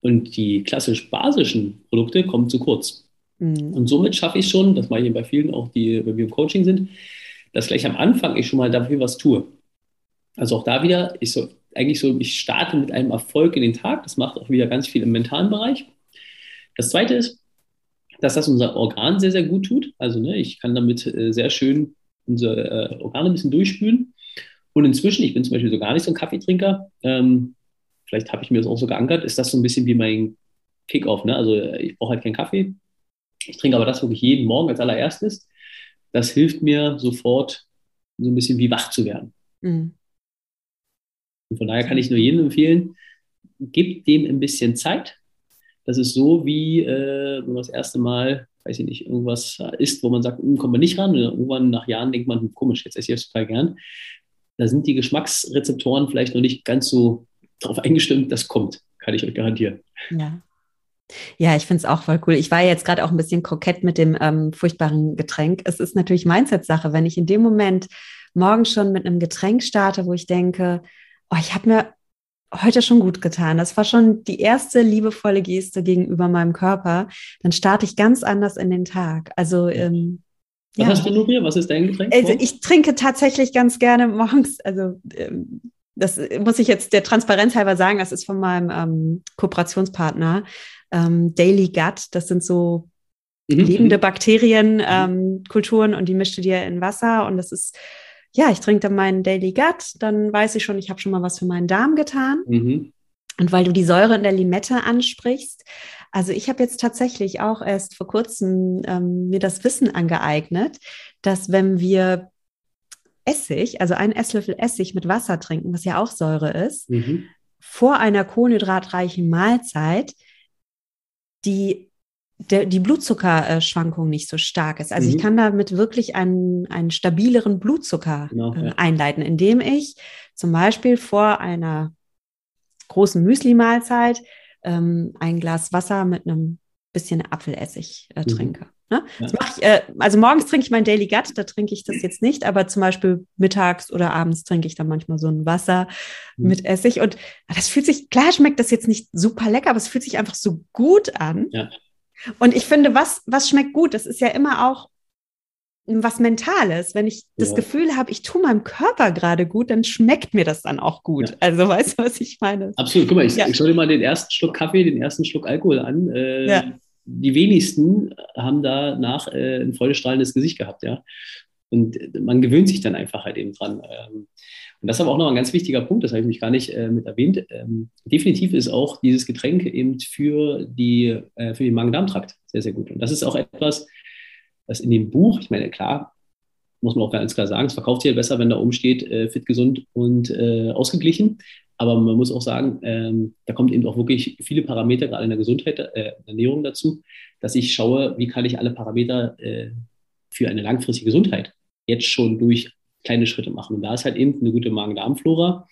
[SPEAKER 2] Und die klassisch basischen Produkte kommen zu kurz. Mhm. Und somit schaffe ich schon, das mache ich bei vielen auch, die bei mir im Coaching sind, dass gleich am Anfang ich schon mal dafür was tue. Also auch da wieder, ich so, eigentlich so, ich starte mit einem Erfolg in den Tag. Das macht auch wieder ganz viel im mentalen Bereich. Das zweite ist, dass das unser Organ sehr, sehr gut tut. Also ne, ich kann damit äh, sehr schön unsere äh, Organe ein bisschen durchspülen. Und inzwischen, ich bin zum Beispiel so gar nicht so ein Kaffeetrinker, ähm, vielleicht habe ich mir das auch so geankert, ist das so ein bisschen wie mein Kickoff. Ne? Also ich brauche halt keinen Kaffee. Ich trinke aber das wirklich jeden Morgen als allererstes. Das hilft mir sofort, so ein bisschen wie wach zu werden. Mhm. Und von daher kann ich nur jedem empfehlen, gib dem ein bisschen Zeit. Das ist so wie, äh, wenn man das erste Mal, weiß ich nicht, irgendwas isst, wo man sagt, hm, kommt man nicht ran. Und irgendwann nach Jahren denkt man, hm, komisch, jetzt esse ich das total gern. Da sind die Geschmacksrezeptoren vielleicht noch nicht ganz so darauf eingestimmt, das kommt, kann ich euch garantieren.
[SPEAKER 1] Ja. Ja, ich finde es auch voll cool. Ich war jetzt gerade auch ein bisschen kokett mit dem ähm, furchtbaren Getränk. Es ist natürlich Mindset-Sache, wenn ich in dem Moment morgen schon mit einem Getränk starte, wo ich denke, oh, ich habe mir heute schon gut getan. Das war schon die erste liebevolle Geste gegenüber meinem Körper. Dann starte ich ganz anders in den Tag. Also ähm,
[SPEAKER 2] was ja. hast du, Nubia? Was ist dein Getränk?
[SPEAKER 1] Also ich trinke tatsächlich ganz gerne morgens, also ähm, das muss ich jetzt der Transparenz halber sagen, das ist von meinem ähm, Kooperationspartner ähm, Daily Gut. Das sind so mhm. lebende Bakterienkulturen ähm, und die mischte dir in Wasser und das ist ja, ich trinke dann meinen Daily Gut, dann weiß ich schon, ich habe schon mal was für meinen Darm getan. Mhm. Und weil du die Säure in der Limette ansprichst, also ich habe jetzt tatsächlich auch erst vor kurzem ähm, mir das Wissen angeeignet, dass wenn wir Essig, also einen Esslöffel Essig mit Wasser trinken, was ja auch Säure ist, mhm. vor einer kohlenhydratreichen Mahlzeit die, der, die Blutzuckerschwankung nicht so stark ist. Also mhm. ich kann damit wirklich einen, einen stabileren Blutzucker genau, äh, ja. einleiten, indem ich zum Beispiel vor einer großen Müsli-Mahlzeit ähm, ein Glas Wasser mit einem bisschen Apfelessig äh, mhm. Ne? Ja. Ich, äh, also morgens trinke ich mein Daily Gut, da trinke ich das jetzt nicht, aber zum Beispiel mittags oder abends trinke ich dann manchmal so ein Wasser mhm. mit Essig. Und das fühlt sich, klar schmeckt das jetzt nicht super lecker, aber es fühlt sich einfach so gut an. Ja. Und ich finde, was, was schmeckt gut, das ist ja immer auch was Mentales. Wenn ich das Gefühl habe, ich tue meinem Körper gerade gut, dann schmeckt mir das dann auch gut. Ja. Also weißt du, was ich meine?
[SPEAKER 2] Absolut. Guck mal, ich, ja. ich schau dir mal den ersten Schluck Kaffee, den ersten Schluck Alkohol an. Äh, ja die wenigsten haben danach äh, ein freudestrahlendes Gesicht gehabt, ja. Und man gewöhnt sich dann einfach halt eben dran. Ähm, und das ist aber auch noch ein ganz wichtiger Punkt, das habe ich mich gar nicht äh, mit erwähnt. Ähm, definitiv ist auch dieses Getränk eben für, die, äh, für den Magen-Darm-Trakt sehr, sehr gut. Und das ist auch etwas, das in dem Buch, ich meine, klar, muss man auch ganz klar sagen, es verkauft sich ja besser, wenn da oben steht, äh, fit, gesund und ausgeglichen. Aber man muss auch sagen, ähm, da kommt eben auch wirklich viele Parameter, gerade in der Gesundheit, äh, Ernährung dazu, dass ich schaue, wie kann ich alle Parameter äh, für eine langfristige Gesundheit jetzt schon durch kleine Schritte machen. Und da ist halt eben eine gute Magen-Darm-Flora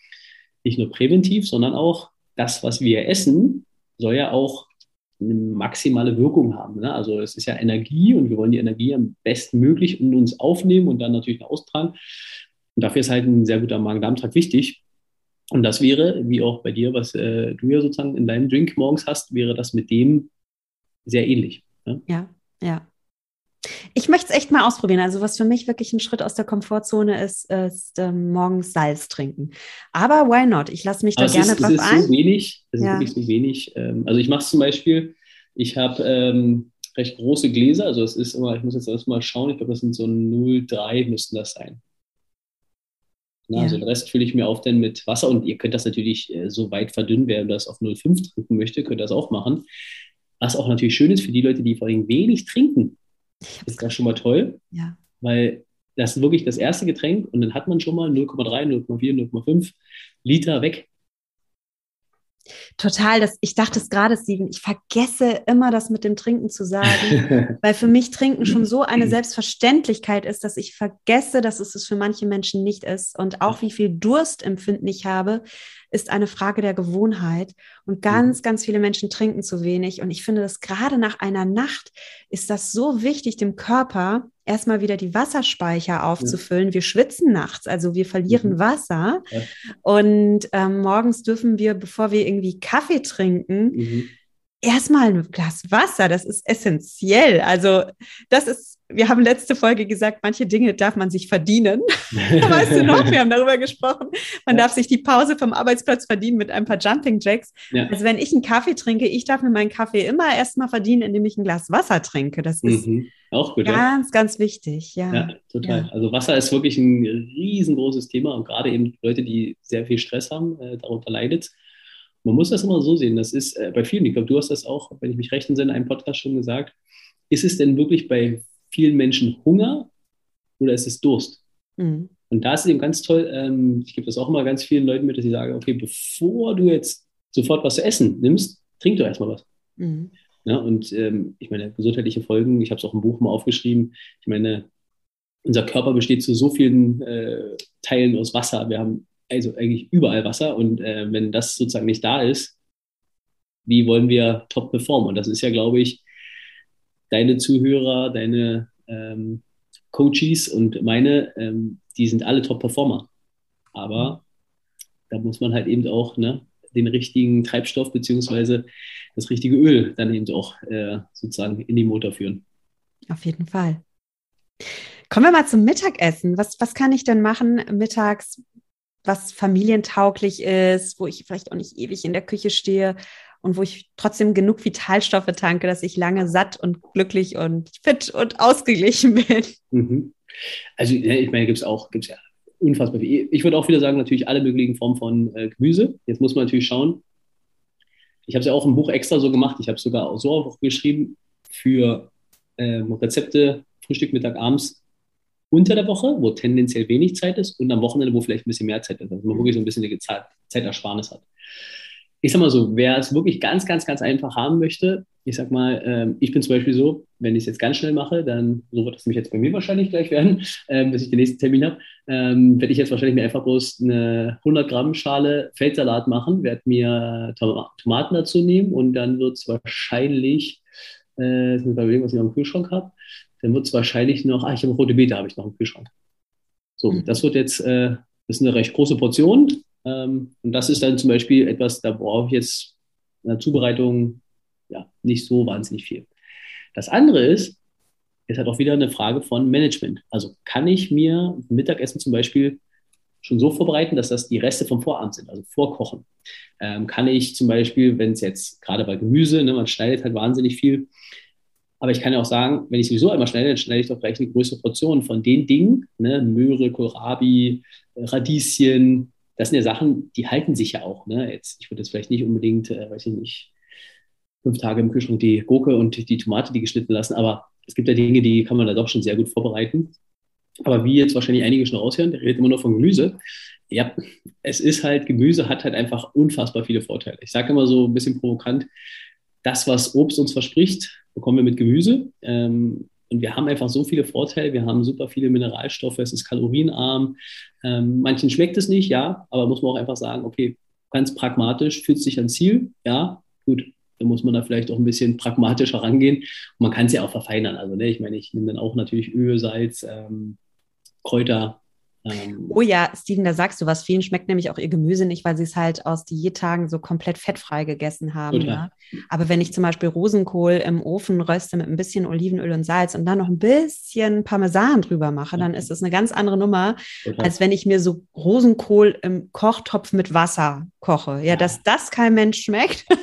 [SPEAKER 2] nicht nur präventiv, sondern auch das, was wir essen, soll ja auch eine maximale Wirkung haben. Ne? Also es ist ja Energie und wir wollen die Energie am besten möglich in uns aufnehmen und dann natürlich austragen. Und dafür ist halt ein sehr guter Magen-Darm-Trakt wichtig. Und das wäre, wie auch bei dir, was äh, du ja sozusagen in deinem Drink morgens hast, wäre das mit dem sehr ähnlich.
[SPEAKER 1] Ne? Ja, ja. Ich möchte es echt mal ausprobieren. Also was für mich wirklich ein Schritt aus der Komfortzone ist, ist ähm, morgens Salz trinken. Aber why not? Ich lasse mich da gerne ist, drauf
[SPEAKER 2] es ist
[SPEAKER 1] ein.
[SPEAKER 2] So wenig, es ja. ist wirklich so wenig. Ähm, also ich mache es zum Beispiel, ich habe ähm, recht große Gläser, also es ist immer, ich muss jetzt erstmal schauen, ich glaube, das sind so 0,3 müssten das sein. Na, ja. Also den Rest fülle ich mir auf dann mit Wasser und ihr könnt das natürlich äh, so weit verdünnen, wer das auf 0,5 trinken möchte, könnt das auch machen. Was auch natürlich schön ist für die Leute, die vor allem wenig trinken, ist das schon mal toll.
[SPEAKER 1] Ja.
[SPEAKER 2] Weil das ist wirklich das erste Getränk und dann hat man schon mal 0,3, 0,4, 0,5 Liter weg.
[SPEAKER 1] Total, das, ich dachte es gerade, Steven, ich vergesse immer das mit dem Trinken zu sagen, weil für mich Trinken schon so eine Selbstverständlichkeit ist, dass ich vergesse, dass es es für manche Menschen nicht ist. Und auch wie viel Durstempfinden ich habe, ist eine Frage der Gewohnheit. Und ganz, mhm. ganz viele Menschen trinken zu wenig. Und ich finde, dass gerade nach einer Nacht ist das so wichtig, dem Körper erstmal wieder die Wasserspeicher aufzufüllen. Ja. Wir schwitzen nachts, also wir verlieren mhm. Wasser. Ja. Und ähm, morgens dürfen wir, bevor wir irgendwie Kaffee trinken, mhm erstmal ein Glas Wasser, das ist essentiell. Also das ist, wir haben letzte Folge gesagt, manche Dinge darf man sich verdienen. weißt du noch, wir haben darüber gesprochen. Man ja. darf sich die Pause vom Arbeitsplatz verdienen mit ein paar Jumping Jacks. Ja. Also wenn ich einen Kaffee trinke, ich darf mir meinen Kaffee immer erstmal verdienen, indem ich ein Glas Wasser trinke. Das ist mhm.
[SPEAKER 2] auch gut.
[SPEAKER 1] Ganz, ja. ganz wichtig. Ja,
[SPEAKER 2] ja total. Also Wasser ist wirklich ein riesengroßes Thema und gerade eben Leute, die sehr viel Stress haben, äh, darunter leidet man muss das immer so sehen. Das ist äh, bei vielen, ich glaube, du hast das auch, wenn ich mich recht entsinne, in einem Podcast schon gesagt. Ist es denn wirklich bei vielen Menschen Hunger oder ist es Durst? Mhm. Und da ist es eben ganz toll, ähm, ich gebe das auch immer ganz vielen Leuten mit, dass sie sagen, okay, bevor du jetzt sofort was zu essen nimmst, trink doch erstmal was. Mhm. Ja, und ähm, ich meine, gesundheitliche Folgen, ich habe es auch im Buch mal aufgeschrieben, ich meine, unser Körper besteht zu so vielen äh, Teilen aus Wasser. Wir haben also eigentlich überall Wasser und äh, wenn das sozusagen nicht da ist, wie wollen wir top performen? Und das ist ja, glaube ich, deine Zuhörer, deine ähm, Coaches und meine, ähm, die sind alle Top-Performer. Aber da muss man halt eben auch ne, den richtigen Treibstoff beziehungsweise das richtige Öl dann eben auch äh, sozusagen in den Motor führen.
[SPEAKER 1] Auf jeden Fall. Kommen wir mal zum Mittagessen. Was, was kann ich denn machen mittags, was familientauglich ist, wo ich vielleicht auch nicht ewig in der Küche stehe und wo ich trotzdem genug Vitalstoffe tanke, dass ich lange satt und glücklich und fit und ausgeglichen bin.
[SPEAKER 2] Mhm. Also ich meine, gibt es auch, gibt es ja unfassbar viel. Ich würde auch wieder sagen, natürlich alle möglichen Formen von äh, Gemüse. Jetzt muss man natürlich schauen. Ich habe es ja auch im Buch extra so gemacht. Ich habe es sogar auch so aufgeschrieben für ähm, Rezepte, Frühstück, Mittag, abends unter der Woche, wo tendenziell wenig Zeit ist, und am Wochenende, wo vielleicht ein bisschen mehr Zeit ist, also man wirklich so ein bisschen eine Zeit, Zeitersparnis hat. Ich sag mal so, wer es wirklich ganz, ganz, ganz einfach haben möchte, ich sag mal, ähm, ich bin zum Beispiel so, wenn ich es jetzt ganz schnell mache, dann, so wird es mich jetzt bei mir wahrscheinlich gleich werden, ähm, bis ich den nächsten Termin habe, ähm, werde ich jetzt wahrscheinlich mir einfach bloß eine 100 Gramm Schale Feldsalat machen, werde mir Tom Tomaten dazu nehmen und dann wird es wahrscheinlich, äh, jetzt muss ich überlegen, was ich noch im Kühlschrank habe, dann wird es wahrscheinlich noch, ah, ich habe rote Beete, habe ich noch im Kühlschrank. So, mhm. das wird jetzt, äh, das ist eine recht große Portion. Ähm, und das ist dann zum Beispiel etwas, da brauche ich jetzt in der Zubereitung ja, nicht so wahnsinnig viel. Das andere ist, ist halt auch wieder eine Frage von Management. Also kann ich mir Mittagessen zum Beispiel schon so vorbereiten, dass das die Reste vom Vorabend sind, also vorkochen. Ähm, kann ich zum Beispiel, wenn es jetzt gerade bei Gemüse, ne, man schneidet halt wahnsinnig viel, Aber ich kann ja auch sagen, wenn ich sowieso einmal schneide, dann schneide ich doch gleich eine größere Portion von den Dingen, ne? Möhre, Kohlrabi, Radieschen. Das sind ja Sachen, die halten sich ja auch. Ne? Jetzt, ich würde jetzt vielleicht nicht unbedingt, äh, weiß ich nicht, fünf Tage im Kühlschrank die Gurke und die Tomate, die geschnitten lassen. Aber es gibt ja Dinge, die kann man da doch schon sehr gut vorbereiten. Aber wie jetzt wahrscheinlich einige schon raushören, der redet immer nur von Gemüse. Ja, es ist halt, Gemüse hat halt einfach unfassbar viele Vorteile. Ich sage immer so ein bisschen provokant, das, was Obst uns verspricht, bekommen wir mit Gemüse. Ähm, und wir haben einfach so viele Vorteile. Wir haben super viele Mineralstoffe. Es ist kalorienarm. Ähm, manchen schmeckt es nicht, ja, aber muss man auch einfach sagen, okay, ganz pragmatisch, fühlt sich ans Ziel, ja, gut. Dann muss man da vielleicht auch ein bisschen pragmatischer rangehen. Und man kann es ja auch verfeinern. Also, ne, ich meine, ich nehme dann auch natürlich Öl, Salz, ähm, Kräuter,
[SPEAKER 1] ähm, oh ja, Steven, da sagst du was. Vielen schmeckt nämlich auch ihr Gemüse nicht, weil sie es halt aus Diättagen so komplett fettfrei gegessen haben. Ja? Aber wenn ich zum Beispiel Rosenkohl im Ofen röste mit ein bisschen Olivenöl und Salz und dann noch ein bisschen Parmesan drüber mache, dann ist das eine ganz andere Nummer, Total. als wenn ich mir so Rosenkohl im Kochtopf mit Wasser koche. Ja, ja. dass das kein Mensch schmeckt.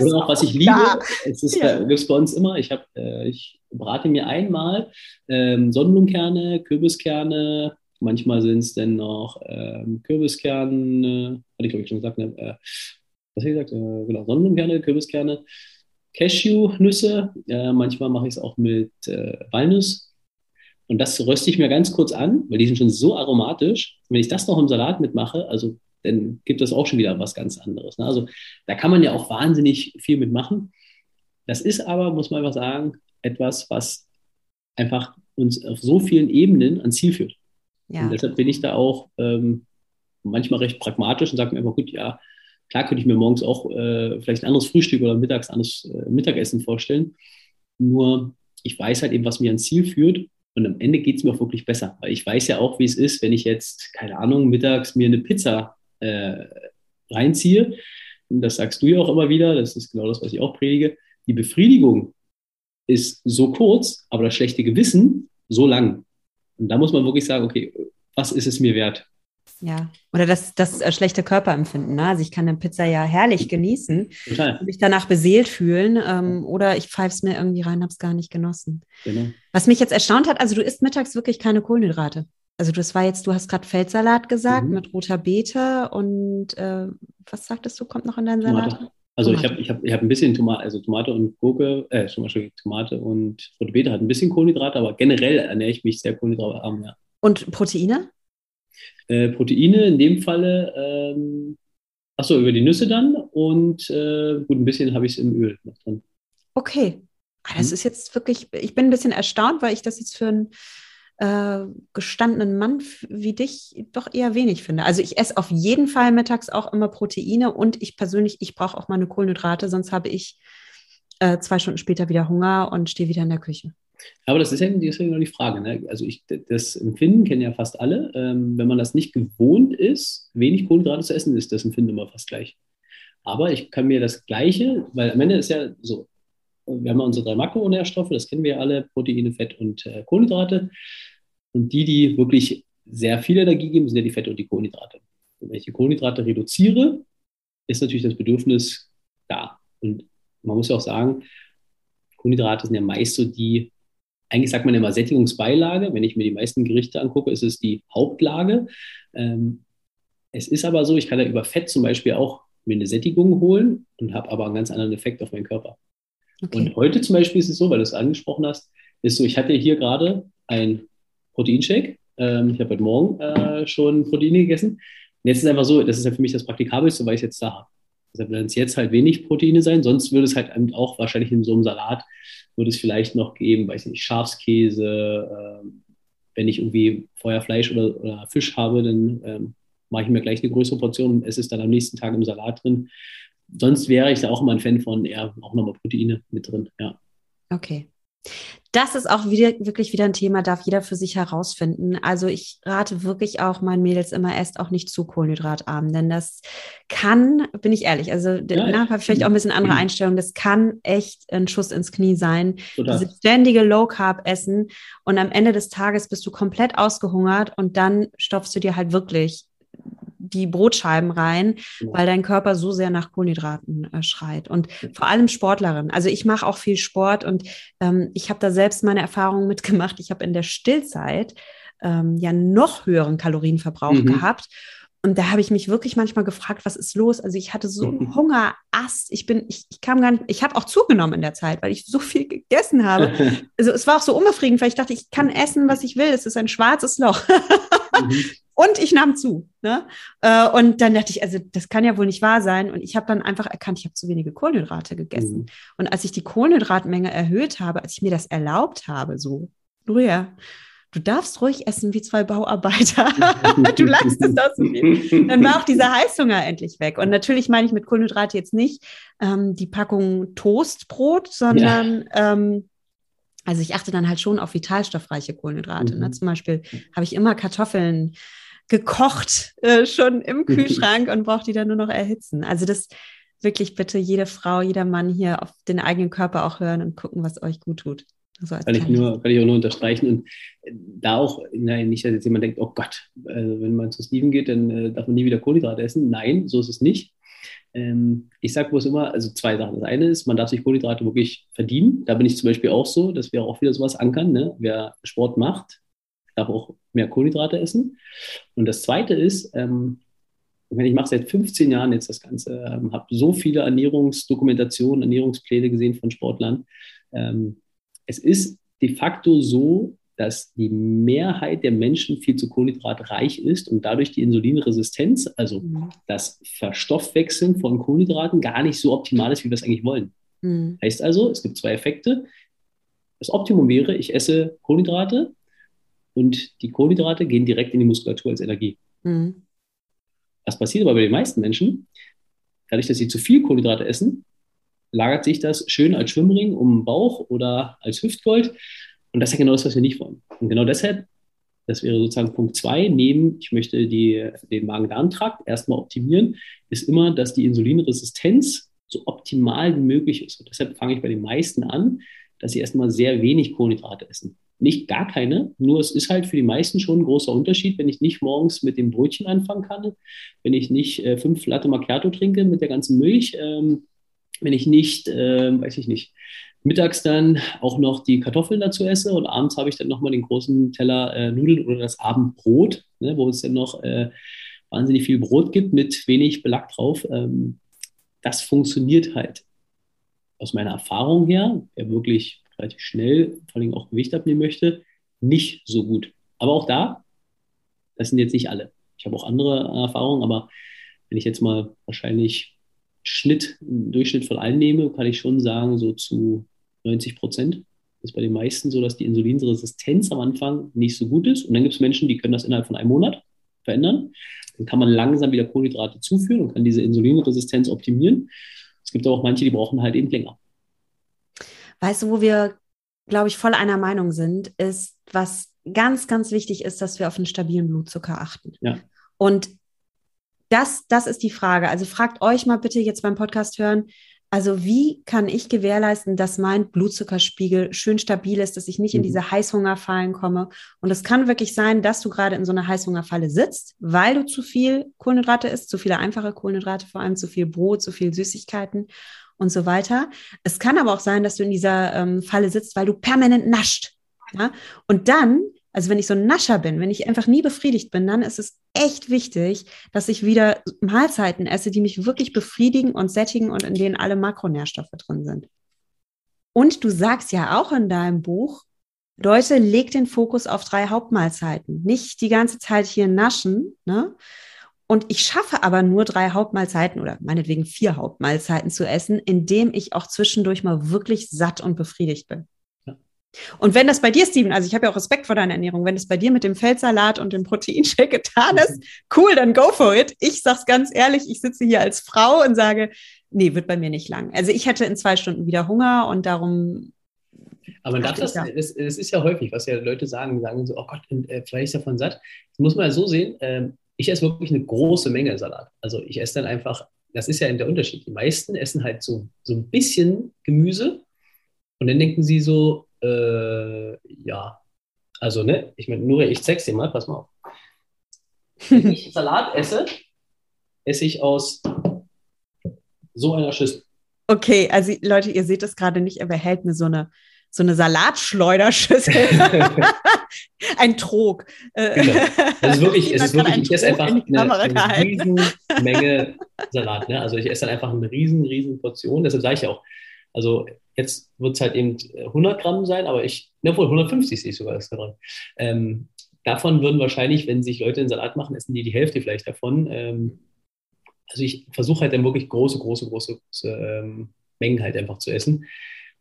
[SPEAKER 2] Oder auch, was ich liebe, es ist ja. bei, bei uns immer, ich, hab, äh, ich brate mir einmal ähm, Sonnenblumenkerne, Kürbiskerne, Manchmal sind es dann noch ähm, Kürbiskerne, hatte ich glaube ich schon gesagt, ne? äh, was habe ich gesagt? Äh, genau, Sonnenblumenkerne, Kürbiskerne, Cashewnüsse. Äh, manchmal mache ich es auch mit äh, Walnuss. Und das röste ich mir ganz kurz an, weil die sind schon so aromatisch. Wenn ich das noch im Salat mitmache, also dann gibt das auch schon wieder was ganz anderes. Ne? Also da kann man ja auch wahnsinnig viel mitmachen. Das ist aber, muss man einfach sagen, etwas, was einfach uns auf so vielen Ebenen ans Ziel führt. Ja. Und deshalb bin ich da auch ähm, manchmal recht pragmatisch und sage mir einfach, gut, ja, klar könnte ich mir morgens auch äh, vielleicht ein anderes Frühstück oder mittags anderes äh, Mittagessen vorstellen. Nur ich weiß halt eben, was mir ans Ziel führt. Und am Ende geht es mir auch wirklich besser. Weil ich weiß ja auch, wie es ist, wenn ich jetzt, keine Ahnung, mittags mir eine Pizza äh, reinziehe. Und das sagst du ja auch immer wieder, das ist genau das, was ich auch predige. Die Befriedigung ist so kurz, aber das schlechte Gewissen so lang. Und da muss man wirklich sagen, okay, was ist es mir wert?
[SPEAKER 1] Ja, oder das, das äh, schlechte Körperempfinden. Ne? Also ich kann eine Pizza ja herrlich genießen, Total. mich danach beseelt fühlen ähm, oder ich pfeife es mir irgendwie rein, habe es gar nicht genossen. Genau. Was mich jetzt erstaunt hat, also du isst mittags wirklich keine Kohlenhydrate. Also das war jetzt, du hast gerade Feldsalat gesagt mhm. mit roter Beete und äh, was sagtest du, kommt noch in deinen Salat? Tomate.
[SPEAKER 2] Also Tomate. ich habe ich hab, ich hab ein bisschen Tomate, also Tomate und Gurke, äh, zum Beispiel Tomate und rote Beete hat ein bisschen Kohlenhydrate, aber generell ernähre ich mich sehr kohlenhydratarm, ja.
[SPEAKER 1] Und Proteine?
[SPEAKER 2] Äh, Proteine in dem Falle, ähm, achso, über die Nüsse dann und äh, gut, ein bisschen habe ich es im Öl noch drin.
[SPEAKER 1] Okay. Ah, das mhm. ist jetzt wirklich, ich bin ein bisschen erstaunt, weil ich das jetzt für ein äh, gestandenen Mann wie dich doch eher wenig finde. Also ich esse auf jeden Fall mittags auch immer Proteine und ich persönlich, ich brauche auch meine Kohlenhydrate, sonst habe ich äh, zwei Stunden später wieder Hunger und stehe wieder in der Küche.
[SPEAKER 2] Aber das ist ja deswegen noch die Frage. Ne? Also ich, das Empfinden kennen ja fast alle. Ähm, wenn man das nicht gewohnt ist, wenig Kohlenhydrate zu essen, ist das Empfinden immer fast gleich. Aber ich kann mir das Gleiche, weil am Ende ist ja so, wir haben ja unsere drei Makronährstoffe, das kennen wir ja alle, Proteine, Fett und äh, Kohlenhydrate. Und die, die wirklich sehr viel Energie geben, sind ja die Fette und die Kohlenhydrate. Und wenn ich die Kohlenhydrate reduziere, ist natürlich das Bedürfnis da. Und man muss ja auch sagen, Kohlenhydrate sind ja meist so die, eigentlich sagt man immer Sättigungsbeilage. Wenn ich mir die meisten Gerichte angucke, ist es die Hauptlage. Ähm, es ist aber so, ich kann ja über Fett zum Beispiel auch mir eine Sättigung holen und habe aber einen ganz anderen Effekt auf meinen Körper. Okay. Und heute zum Beispiel ist es so, weil du es angesprochen hast, ist so, ich hatte hier gerade ein Proteinshake. Ähm, ich habe heute Morgen äh, schon Proteine gegessen. Und jetzt ist es einfach so, das ist ja für mich das Praktikabelste, weil ich es jetzt da habe. Deshalb werden es jetzt halt wenig Proteine sein, sonst würde es halt auch wahrscheinlich in so einem Salat, würde es vielleicht noch geben, weiß ich nicht, Schafskäse, ähm, wenn ich irgendwie Feuerfleisch oder, oder Fisch habe, dann ähm, mache ich mir gleich eine größere Portion und esse es dann am nächsten Tag im Salat drin. Sonst wäre ich da auch immer ein Fan von eher auch nochmal Proteine mit drin, ja.
[SPEAKER 1] Okay. Das ist auch wieder, wirklich wieder ein Thema, darf jeder für sich herausfinden. Also ich rate wirklich auch meinen Mädels immer erst auch nicht zu kohlenhydratarm, denn das kann, bin ich ehrlich, also ja, na, habe vielleicht auch ein bisschen andere Einstellung, das kann echt ein Schuss ins Knie sein. Total. Diese ständige Low Carb essen und am Ende des Tages bist du komplett ausgehungert und dann stopfst du dir halt wirklich die Brotscheiben rein, ja. weil dein Körper so sehr nach Kohlenhydraten äh, schreit. Und vor allem Sportlerin. Also ich mache auch viel Sport und ähm, ich habe da selbst meine Erfahrungen mitgemacht. Ich habe in der Stillzeit ähm, ja noch höheren Kalorienverbrauch mhm. gehabt. Und da habe ich mich wirklich manchmal gefragt, was ist los? Also ich hatte so einen mhm. Hungerast. Ich bin, ich, ich kam gar nicht, ich habe auch zugenommen in der Zeit, weil ich so viel gegessen habe. Also es war auch so unbefriedigend, weil ich dachte, ich kann essen, was ich will. Es ist ein schwarzes Loch. mhm. Und ich nahm zu. Ne? Äh, und dann dachte ich, also das kann ja wohl nicht wahr sein. Und ich habe dann einfach erkannt, ich habe zu wenige Kohlenhydrate gegessen. Mhm. Und als ich die Kohlenhydratmenge erhöht habe, als ich mir das erlaubt habe, so, Luria, du darfst ruhig essen wie zwei Bauarbeiter. du leistest das so viel. Dann war auch dieser Heißhunger endlich weg. Und natürlich meine ich mit Kohlenhydrate jetzt nicht ähm, die Packung Toastbrot, sondern ja. ähm, also ich achte dann halt schon auf vitalstoffreiche Kohlenhydrate. Ne? Mhm. Ne? Zum Beispiel habe ich immer Kartoffeln gekocht äh, schon im Kühlschrank und brauche die dann nur noch erhitzen. Also das wirklich bitte jede Frau, jeder Mann hier auf den eigenen Körper auch hören und gucken, was euch gut tut.
[SPEAKER 2] So kann, ich nur, kann ich auch nur unterstreichen. Und äh, da auch, nein, nicht, dass jetzt jemand denkt, oh Gott, also wenn man zu Steven geht, dann äh, darf man nie wieder Kohlenhydrate essen. Nein, so ist es nicht. Ähm, ich sage bloß immer, also zwei Sachen. Das eine ist, man darf sich Kohlenhydrate wirklich verdienen. Da bin ich zum Beispiel auch so, dass wir auch wieder sowas ankern. Ne? Wer Sport macht, darf auch mehr Kohlenhydrate essen. Und das zweite ist, ähm, ich mache seit 15 Jahren jetzt das Ganze, ähm, habe so viele Ernährungsdokumentationen, Ernährungspläne gesehen von Sportlern. Ähm, es ist de facto so, dass die Mehrheit der Menschen viel zu kohlenhydratreich ist und dadurch die Insulinresistenz, also mhm. das Verstoffwechseln von Kohlenhydraten, gar nicht so optimal ist, wie wir es eigentlich wollen. Mhm. Heißt also, es gibt zwei Effekte. Das Optimum wäre, ich esse Kohlenhydrate und die Kohlenhydrate gehen direkt in die Muskulatur als Energie. Mhm. Was passiert aber bei den meisten Menschen? Dadurch, dass sie zu viel Kohlenhydrate essen, lagert sich das schön als Schwimmring um den Bauch oder als Hüftgold. Und das ist ja genau das, was wir nicht wollen. Und genau deshalb, das wäre sozusagen Punkt zwei, neben, ich möchte die, den Magen-Darm-Trakt erstmal optimieren, ist immer, dass die Insulinresistenz so optimal wie möglich ist. Und deshalb fange ich bei den meisten an, dass sie erstmal sehr wenig Kohlenhydrate essen. Nicht gar keine, nur es ist halt für die meisten schon ein großer Unterschied, wenn ich nicht morgens mit dem Brötchen anfangen kann, wenn ich nicht äh, fünf Latte Macchiato trinke mit der ganzen Milch, ähm, wenn ich nicht, äh, weiß ich nicht, mittags dann auch noch die Kartoffeln dazu esse und abends habe ich dann nochmal den großen Teller äh, Nudeln oder das Abendbrot, ne, wo es dann noch äh, wahnsinnig viel Brot gibt mit wenig Belag drauf. Ähm, das funktioniert halt aus meiner Erfahrung her, wer wirklich relativ schnell, vor allem auch Gewicht abnehmen möchte, nicht so gut. Aber auch da, das sind jetzt nicht alle. Ich habe auch andere Erfahrungen, aber wenn ich jetzt mal wahrscheinlich Schnitt, Durchschnitt von allen nehme, kann ich schon sagen, so zu 90 Prozent. Ist bei den meisten so, dass die Insulinresistenz am Anfang nicht so gut ist. Und dann gibt es Menschen, die können das innerhalb von einem Monat verändern. Dann kann man langsam wieder Kohlenhydrate zuführen und kann diese Insulinresistenz optimieren. Es gibt aber auch manche, die brauchen halt eben länger.
[SPEAKER 1] Weißt du, wo wir, glaube ich, voll einer Meinung sind, ist, was ganz, ganz wichtig ist, dass wir auf einen stabilen Blutzucker achten. Ja. Und das, das ist die Frage. Also fragt euch mal bitte jetzt beim Podcast hören, also wie kann ich gewährleisten, dass mein Blutzuckerspiegel schön stabil ist, dass ich nicht in mhm. diese Heißhungerfallen komme? Und es kann wirklich sein, dass du gerade in so einer Heißhungerfalle sitzt, weil du zu viel Kohlenhydrate isst, zu viele einfache Kohlenhydrate, vor allem zu viel Brot, zu viel Süßigkeiten und so weiter. Es kann aber auch sein, dass du in dieser ähm, Falle sitzt, weil du permanent nascht. Ja? Und dann also wenn ich so ein Nascher bin, wenn ich einfach nie befriedigt bin, dann ist es echt wichtig, dass ich wieder Mahlzeiten esse, die mich wirklich befriedigen und sättigen und in denen alle Makronährstoffe drin sind. Und du sagst ja auch in deinem Buch, Leute, legt den Fokus auf drei Hauptmahlzeiten. Nicht die ganze Zeit hier naschen, ne? Und ich schaffe aber nur drei Hauptmahlzeiten oder meinetwegen vier Hauptmahlzeiten zu essen, indem ich auch zwischendurch mal wirklich satt und befriedigt bin. Und wenn das bei dir, Steven, also ich habe ja auch Respekt vor deiner Ernährung, wenn es bei dir mit dem Feldsalat und dem Proteinshake getan ist, cool, dann go for it. Ich sag's ganz ehrlich, ich sitze hier als Frau und sage, nee, wird bei mir nicht lang. Also ich hätte in zwei Stunden wieder Hunger und darum.
[SPEAKER 2] Aber man darf das, das, das, ist ja häufig, was ja Leute sagen, sagen so, oh Gott, äh, vielleicht ist davon satt. Das muss man ja so sehen, äh, ich esse wirklich eine große Menge Salat. Also ich esse dann einfach, das ist ja der Unterschied. Die meisten essen halt so, so ein bisschen Gemüse und dann denken sie so, äh, ja, also, ne, ich meine, nur ich zeig's dir mal, pass mal auf. Wenn ich Salat esse, esse ich aus so einer Schüssel.
[SPEAKER 1] Okay, also Leute, ihr seht das gerade nicht, aber er hält mir so eine, so eine Salatschleuderschüssel. ein Trog.
[SPEAKER 2] Genau. Das ist wirklich, es ist wirklich ich esse einfach eine, eine riesen Menge Salat. Ne? Also ich esse dann einfach eine riesen, riesen Portion. Deshalb sage ich auch, also jetzt wird es halt eben 100 Gramm sein, aber ich, ne, wohl 150 sehe ich sogar das da drin. Ähm, davon würden wahrscheinlich, wenn sich Leute einen Salat machen, essen die die Hälfte vielleicht davon. Ähm, also ich versuche halt dann wirklich große, große, große, große ähm, Mengen halt einfach zu essen.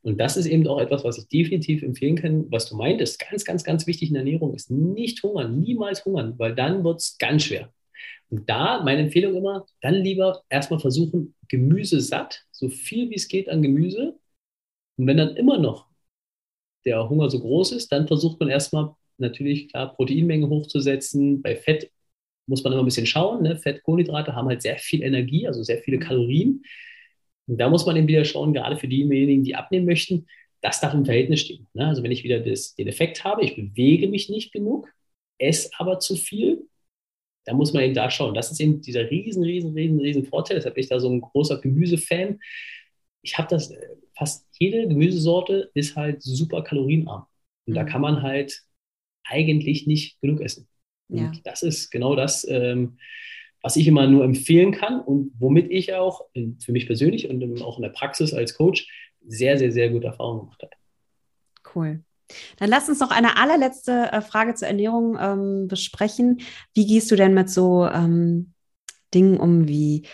[SPEAKER 2] Und das ist eben auch etwas, was ich definitiv empfehlen kann. Was du meintest, ganz, ganz, ganz wichtig in der Ernährung ist nicht hungern, niemals hungern, weil dann wird es ganz schwer. Und da meine Empfehlung immer, dann lieber erstmal versuchen, Gemüse satt, so viel wie es geht an Gemüse. Und wenn dann immer noch der Hunger so groß ist, dann versucht man erstmal natürlich klar Proteinmenge hochzusetzen. Bei Fett muss man immer ein bisschen schauen. Ne? Fett, Kohlenhydrate haben halt sehr viel Energie, also sehr viele Kalorien. Und da muss man eben wieder schauen, gerade für diejenigen, die abnehmen möchten, das darf im Verhältnis stehen. Ne? Also wenn ich wieder das, den Effekt habe, ich bewege mich nicht genug, esse aber zu viel, dann muss man eben da schauen. Das ist eben dieser riesen, riesen, riesen, riesen Vorteil. Deshalb bin ich da so ein großer Gemüsefan. Ich habe das, äh, fast jede Gemüsesorte ist halt super kalorienarm. Und mhm. da kann man halt eigentlich nicht genug essen. Und ja. das ist genau das, ähm, was ich immer nur empfehlen kann und womit ich auch in, für mich persönlich und auch in der Praxis als Coach sehr, sehr, sehr gute Erfahrungen gemacht habe.
[SPEAKER 1] Cool. Dann lass uns noch eine allerletzte äh, Frage zur Ernährung ähm, besprechen. Wie gehst du denn mit so ähm, Dingen um wie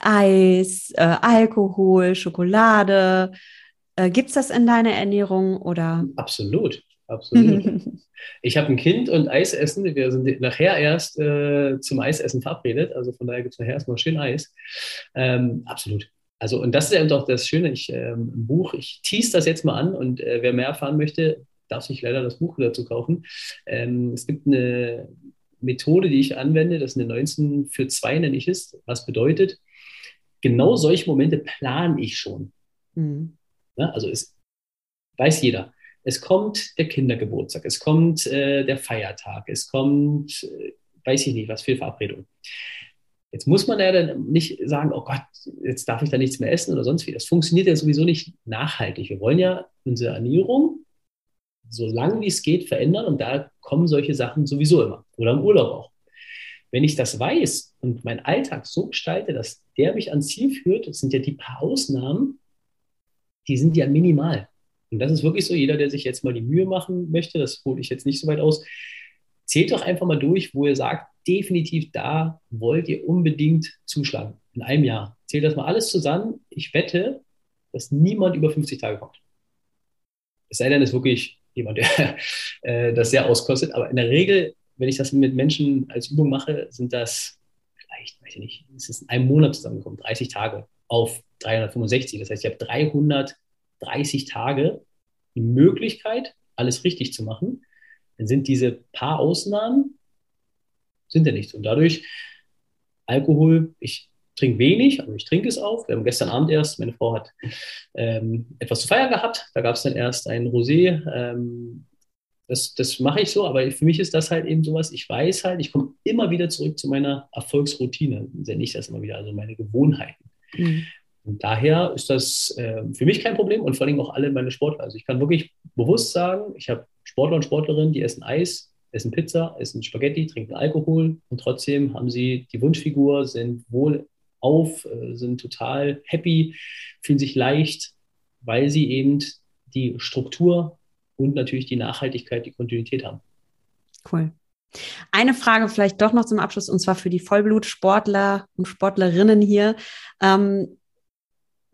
[SPEAKER 1] Eis, äh, Alkohol, Schokolade? Äh, Gibt es das in deiner Ernährung oder?
[SPEAKER 2] Absolut, absolut. ich habe ein Kind und Eis essen. Wir sind nachher erst äh, zum Eisessen verabredet. Also von daher gibt es nachher erstmal schön Eis. Ähm, absolut. Also, und das ist eben doch das Schöne, ich ähm, im Buch, ich tease das jetzt mal an und äh, wer mehr erfahren möchte, darf sich leider das Buch dazu kaufen. Ähm, es gibt eine Methode, die ich anwende, das ist eine 19 für 2 nenne ich es, was bedeutet, genau solche Momente plane ich schon. Mhm. Ja, also es weiß jeder. Es kommt der Kindergeburtstag, es kommt äh, der Feiertag, es kommt, äh, weiß ich nicht, was für Verabredung. Jetzt muss man ja dann nicht sagen, oh Gott, jetzt darf ich da nichts mehr essen oder sonst wie. Das funktioniert ja sowieso nicht nachhaltig. Wir wollen ja unsere Ernährung so lang wie es geht verändern und da kommen solche Sachen sowieso immer oder im Urlaub auch. Wenn ich das weiß und meinen Alltag so gestalte, dass der mich ans Ziel führt, das sind ja die paar Ausnahmen, die sind ja minimal. Und das ist wirklich so, jeder, der sich jetzt mal die Mühe machen möchte, das hole ich jetzt nicht so weit aus, zählt doch einfach mal durch, wo ihr sagt, definitiv da wollt ihr unbedingt zuschlagen in einem Jahr. Zählt das mal alles zusammen. Ich wette, dass niemand über 50 Tage kommt. Es sei denn, es ist wirklich jemand, der äh, das sehr auskostet. Aber in der Regel, wenn ich das mit Menschen als Übung mache, sind das vielleicht, weiß ich nicht, es ist in einem Monat zusammengekommen, 30 Tage auf 365. Das heißt, ich habe 330 Tage die Möglichkeit, alles richtig zu machen. Dann sind diese paar Ausnahmen, sind ja nichts. Und dadurch, Alkohol, ich trinke wenig, aber ich trinke es auch. Wir haben gestern Abend erst, meine Frau hat ähm, etwas zu feiern gehabt. Da gab es dann erst ein Rosé. Ähm, das, das mache ich so, aber für mich ist das halt eben sowas, ich weiß halt, ich komme immer wieder zurück zu meiner Erfolgsroutine, nenne ich das immer wieder, also meine Gewohnheiten. Mhm. Und daher ist das äh, für mich kein Problem und vor allem auch alle meine Sportler. Also ich kann wirklich bewusst sagen, ich habe Sportler und Sportlerinnen, die essen Eis, essen Pizza, essen Spaghetti, trinken Alkohol und trotzdem haben sie die Wunschfigur, sind wohl auf, äh, sind total happy, fühlen sich leicht, weil sie eben die Struktur und natürlich die Nachhaltigkeit, die Kontinuität haben.
[SPEAKER 1] Cool. Eine Frage vielleicht doch noch zum Abschluss, und zwar für die Vollblutsportler und Sportlerinnen hier. Ähm,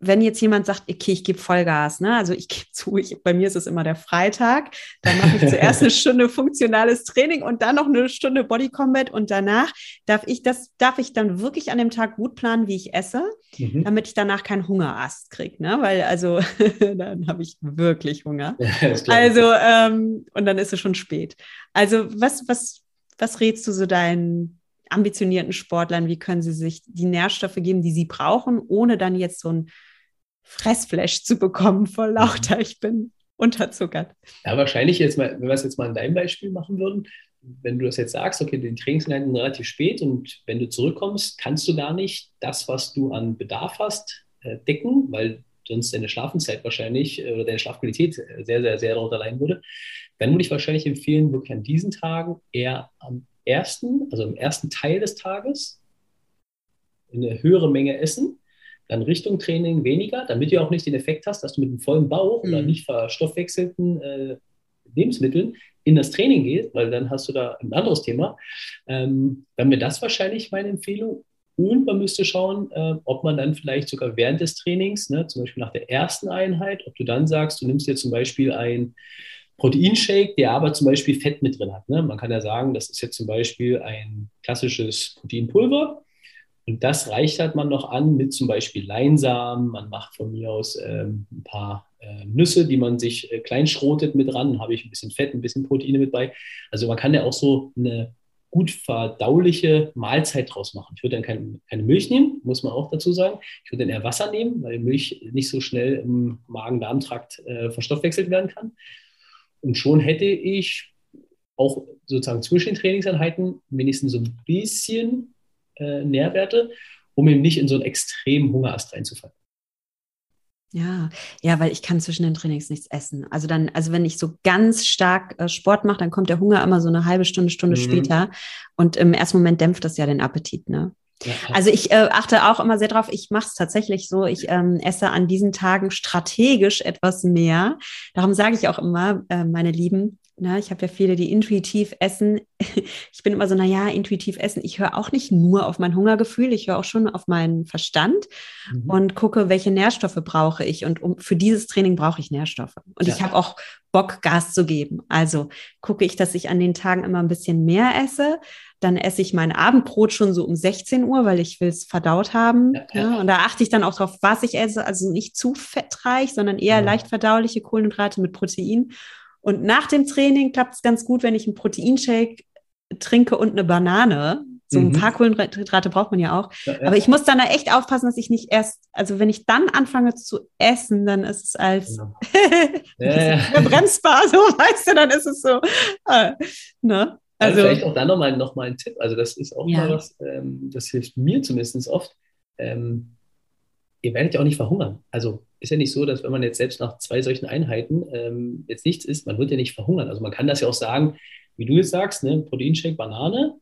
[SPEAKER 1] wenn jetzt jemand sagt, okay, ich gebe Vollgas, ne? also ich gebe zu, ich, bei mir ist es immer der Freitag, dann mache ich zuerst eine Stunde funktionales Training und dann noch eine Stunde Body Combat und danach darf ich das, darf ich dann wirklich an dem Tag gut planen, wie ich esse, mhm. damit ich danach keinen Hungerast kriege, ne? weil also dann habe ich wirklich Hunger. also ähm, und dann ist es schon spät. Also was, was, was rätst du so deinen ambitionierten Sportlern, wie können sie sich die Nährstoffe geben, die sie brauchen, ohne dann jetzt so ein Fressflash zu bekommen vor lauter, ich bin unterzuckert.
[SPEAKER 2] Ja, wahrscheinlich jetzt mal, wenn wir es jetzt mal in deinem Beispiel machen würden, wenn du das jetzt sagst, okay, die Trainingseinheiten sind relativ spät und wenn du zurückkommst, kannst du gar nicht das, was du an Bedarf hast, äh, decken, weil sonst deine Schlafenszeit wahrscheinlich äh, oder deine Schlafqualität äh, sehr, sehr, sehr darunter leiden würde, dann würde ich wahrscheinlich empfehlen, wirklich an diesen Tagen eher am ersten, also im ersten Teil des Tages, eine höhere Menge essen, dann Richtung Training weniger, damit du auch nicht den Effekt hast, dass du mit einem vollen Bauch mhm. oder nicht verstoffwechselten äh, Lebensmitteln in das Training gehst, weil dann hast du da ein anderes Thema. Ähm, dann wäre das wahrscheinlich meine Empfehlung. Und man müsste schauen, äh, ob man dann vielleicht sogar während des Trainings, ne, zum Beispiel nach der ersten Einheit, ob du dann sagst, du nimmst dir zum Beispiel ein Proteinshake, der aber zum Beispiel Fett mit drin hat. Ne? Man kann ja sagen, das ist jetzt zum Beispiel ein klassisches Proteinpulver. Und das reicht halt man noch an mit zum Beispiel Leinsamen. Man macht von mir aus ähm, ein paar äh, Nüsse, die man sich äh, kleinschrotet mit ran. Dann habe ich ein bisschen Fett, ein bisschen Proteine mit bei. Also man kann ja auch so eine gut verdauliche Mahlzeit draus machen. Ich würde dann kein, keine Milch nehmen, muss man auch dazu sagen. Ich würde dann eher Wasser nehmen, weil Milch nicht so schnell im Magen-Darm-Trakt äh, verstoffwechselt werden kann. Und schon hätte ich auch sozusagen zwischen den Trainingseinheiten wenigstens so ein bisschen äh, Nährwerte, um eben nicht in so einen extremen Hungerast reinzufallen.
[SPEAKER 1] Ja, ja, weil ich kann zwischen den Trainings nichts essen. Also dann, also wenn ich so ganz stark äh, Sport mache, dann kommt der Hunger immer so eine halbe Stunde, Stunde mhm. später. Und im ersten Moment dämpft das ja den Appetit, ne? Ja. Also ich äh, achte auch immer sehr drauf, ich mache es tatsächlich so, ich ähm, esse an diesen Tagen strategisch etwas mehr. Darum sage ich auch immer, äh, meine Lieben, Ne, ich habe ja viele, die intuitiv essen. Ich bin immer so, naja, intuitiv essen. Ich höre auch nicht nur auf mein Hungergefühl, ich höre auch schon auf meinen Verstand mhm. und gucke, welche Nährstoffe brauche ich. Und um, für dieses Training brauche ich Nährstoffe. Und ja. ich habe auch Bock, Gas zu geben. Also gucke ich, dass ich an den Tagen immer ein bisschen mehr esse. Dann esse ich mein Abendbrot schon so um 16 Uhr, weil ich will es verdaut haben. Ja, ja. Und da achte ich dann auch drauf, was ich esse. Also nicht zu fettreich, sondern eher leicht verdauliche Kohlenhydrate mit Protein. Und nach dem Training klappt es ganz gut, wenn ich einen Proteinshake trinke und eine Banane. So ein mhm. paar Kohlenhydrate braucht man ja auch. Ja, ja. Aber ich muss dann da echt aufpassen, dass ich nicht erst, also wenn ich dann anfange zu essen, dann ist es als genau. ja. bremsbar, so weißt du, dann ist es so. Äh,
[SPEAKER 2] ne? Also, also vielleicht auch da nochmal noch mal ein Tipp. Also das ist auch mal was, ähm, das hilft mir zumindest oft. Ähm, ihr werdet ja auch nicht verhungern. Also ist ja nicht so, dass wenn man jetzt selbst nach zwei solchen Einheiten ähm, jetzt nichts isst, man wird ja nicht verhungern. Also man kann das ja auch sagen, wie du jetzt sagst, ne, Proteinshake, Banane,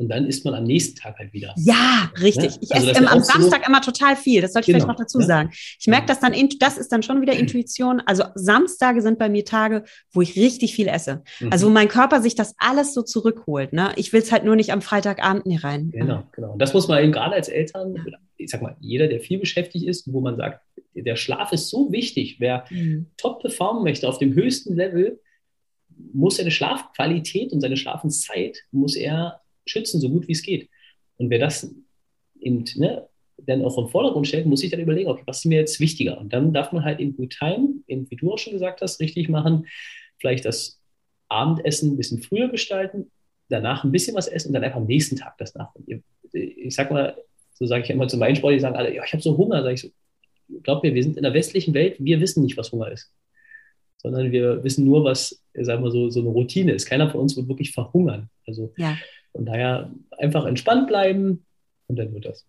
[SPEAKER 2] und dann isst man am nächsten Tag halt wieder.
[SPEAKER 1] Ja, richtig. Ja? Ich also esse am Samstag so immer total viel. Das sollte ich genau. vielleicht noch dazu ja? sagen. Ich merke das dann, das ist dann schon wieder Intuition. Also Samstage sind bei mir Tage, wo ich richtig viel esse. Mhm. Also wo mein Körper sich das alles so zurückholt. Ne? Ich will es halt nur nicht am Freitagabend hier rein.
[SPEAKER 2] Genau, genau. Und das muss man eben gerade als Eltern, ich sag mal, jeder, der viel beschäftigt ist, wo man sagt, der Schlaf ist so wichtig. Wer mhm. top performen möchte auf dem höchsten Level, muss seine Schlafqualität und seine Schlafenszeit muss er schützen, so gut wie es geht. Und wer das eben, ne, dann auch im Vordergrund stellt, muss sich dann überlegen, okay, was ist mir jetzt wichtiger? Und dann darf man halt in Good Time, eben wie du auch schon gesagt hast, richtig machen, vielleicht das Abendessen ein bisschen früher gestalten, danach ein bisschen was essen und dann einfach am nächsten Tag das nach. Ich sag mal, so sage ich immer zu meinen Sport, die sagen alle, ja, ich habe so Hunger, sage ich so, glaub mir, wir sind in der westlichen Welt, wir wissen nicht, was Hunger ist. Sondern wir wissen nur, was, sagen wir so, so eine Routine ist. Keiner von uns wird wirklich verhungern. Also ja. Von daher einfach entspannt bleiben und dann wird das.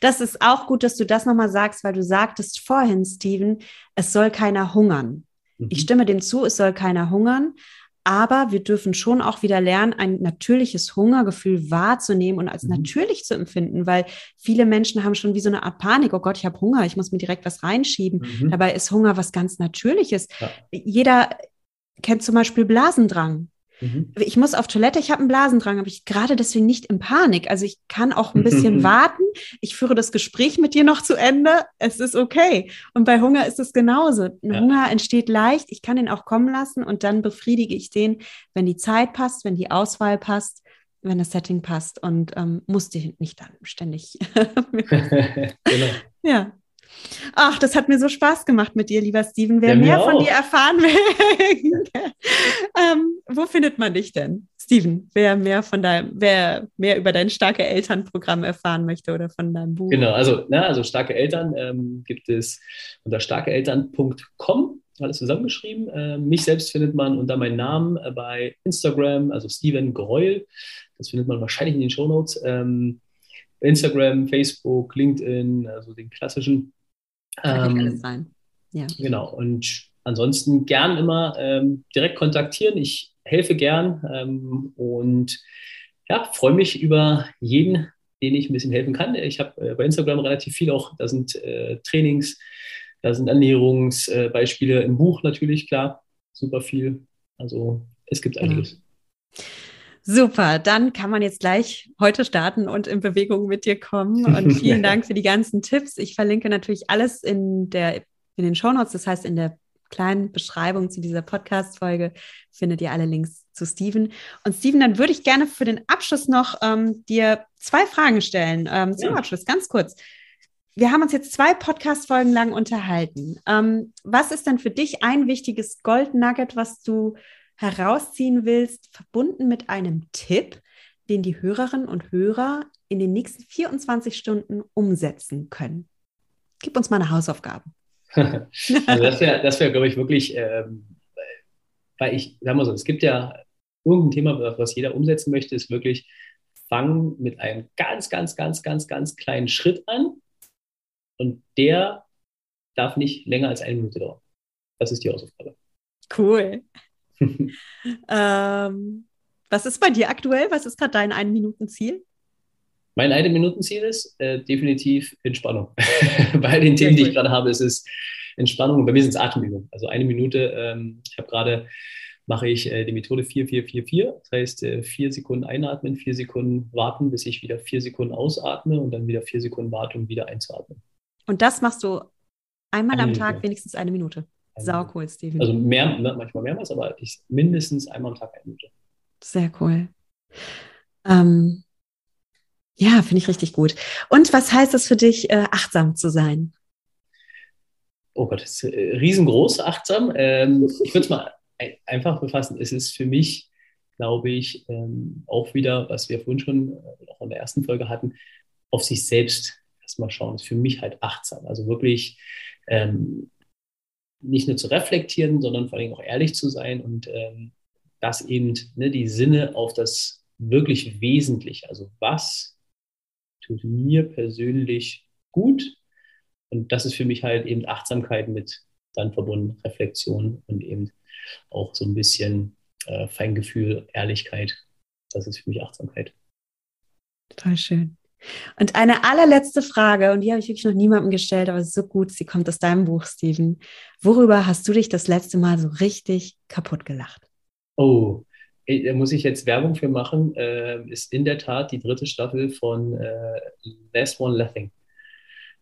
[SPEAKER 1] Das ist auch gut, dass du das nochmal sagst, weil du sagtest vorhin, Steven, es soll keiner hungern. Mhm. Ich stimme dem zu, es soll keiner hungern. Aber wir dürfen schon auch wieder lernen, ein natürliches Hungergefühl wahrzunehmen und als mhm. natürlich zu empfinden, weil viele Menschen haben schon wie so eine Art Panik. Oh Gott, ich habe Hunger, ich muss mir direkt was reinschieben. Mhm. Dabei ist Hunger was ganz Natürliches. Ja. Jeder kennt zum Beispiel Blasendrang. Mhm. Ich muss auf Toilette, ich habe einen Blasendrang, aber ich gerade deswegen nicht in Panik. Also ich kann auch ein bisschen warten. Ich führe das Gespräch mit dir noch zu Ende. Es ist okay. Und bei Hunger ist es genauso. Ein ja. Hunger entsteht leicht. Ich kann ihn auch kommen lassen und dann befriedige ich den, wenn die Zeit passt, wenn die Auswahl passt wenn das Setting passt und ähm, musste nicht dann ständig. genau. Ja. Ach, das hat mir so Spaß gemacht mit dir, lieber Steven. Wer ja, mehr von dir erfahren will, ähm, wo findet man dich denn, Steven? Wer mehr von deinem, wer mehr über dein starke Elternprogramm erfahren möchte oder von deinem Buch?
[SPEAKER 2] Genau, also, na, also starke Eltern ähm, gibt es unter starkeeltern.com alles zusammengeschrieben. Äh, mich selbst findet man unter meinem Namen äh, bei Instagram, also Steven Greul. Das findet man wahrscheinlich in den Show Notes. Ähm, Instagram, Facebook, LinkedIn, also den klassischen.
[SPEAKER 1] Kann ähm, alles sein.
[SPEAKER 2] Ja. Genau. Und ansonsten gern immer ähm, direkt kontaktieren. Ich helfe gern ähm, und ja, freue mich über jeden, den ich ein bisschen helfen kann. Ich habe äh, bei Instagram relativ viel auch, da sind äh, Trainings, da sind Ernährungsbeispiele äh, im Buch natürlich, klar, super viel. Also es gibt einiges.
[SPEAKER 1] Ja. Super, dann kann man jetzt gleich heute starten und in Bewegung mit dir kommen. Und vielen Dank für die ganzen Tipps. Ich verlinke natürlich alles in, der, in den Shownotes, das heißt in der kleinen Beschreibung zu dieser Podcast-Folge findet ihr alle Links zu Steven. Und Steven, dann würde ich gerne für den Abschluss noch ähm, dir zwei Fragen stellen. Ähm, zum ja. Abschluss, ganz kurz. Wir haben uns jetzt zwei Podcast-Folgen lang unterhalten. Ähm, was ist denn für dich ein wichtiges Gold-Nugget, was du herausziehen willst, verbunden mit einem Tipp, den die Hörerinnen und Hörer in den nächsten 24 Stunden umsetzen können? Gib uns mal eine Hausaufgabe.
[SPEAKER 2] also das wäre, das wär, glaube ich, wirklich, ähm, weil ich, sag mal so, es gibt ja irgendein Thema, was jeder umsetzen möchte, ist wirklich, fang mit einem ganz, ganz, ganz, ganz, ganz kleinen Schritt an und der darf nicht länger als eine Minute dauern. Das ist die Hausaufgabe.
[SPEAKER 1] Cool. Ähm, was ist bei dir aktuell? Was ist gerade dein Ein-Minuten-Ziel?
[SPEAKER 2] Mein Ein-Minuten-Ziel ist äh, definitiv Entspannung. bei den Themen, die ich gerade habe, ist es Entspannung. Und bei mir sind es Atemübungen. Also eine Minute. Ähm, ich habe gerade mache ich äh, die Methode 4444. Das heißt, äh, vier Sekunden einatmen, vier Sekunden warten, bis ich wieder vier Sekunden ausatme und dann wieder vier Sekunden warten, um wieder einzuatmen.
[SPEAKER 1] Und das machst du einmal eine am Minute. Tag, wenigstens eine Minute. Sau cool, Steven.
[SPEAKER 2] Also mehr, manchmal mehrmals, aber ich, mindestens einmal am Tag eine Minute.
[SPEAKER 1] Sehr cool. Ähm, ja, finde ich richtig gut. Und was heißt es für dich, äh, achtsam zu sein?
[SPEAKER 2] Oh Gott, das ist äh, riesengroß, achtsam. Ähm, ich würde es mal einfach befassen. Es ist für mich, glaube ich, ähm, auch wieder, was wir vorhin schon äh, auch in der ersten Folge hatten, auf sich selbst erstmal schauen. Das ist für mich halt achtsam. Also wirklich ähm, nicht nur zu reflektieren, sondern vor allem auch ehrlich zu sein und ähm, das eben ne, die Sinne auf das wirklich Wesentliche. Also was tut mir persönlich gut? Und das ist für mich halt eben Achtsamkeit mit dann verbunden, Reflexion und eben auch so ein bisschen äh, Feingefühl, Ehrlichkeit. Das ist für mich Achtsamkeit.
[SPEAKER 1] Total schön. Und eine allerletzte Frage, und die habe ich wirklich noch niemandem gestellt, aber so gut, sie kommt aus deinem Buch, Steven. Worüber hast du dich das letzte Mal so richtig kaputt gelacht?
[SPEAKER 2] Oh, da muss ich jetzt Werbung für machen. Äh, ist in der Tat die dritte Staffel von äh, Last One Laughing.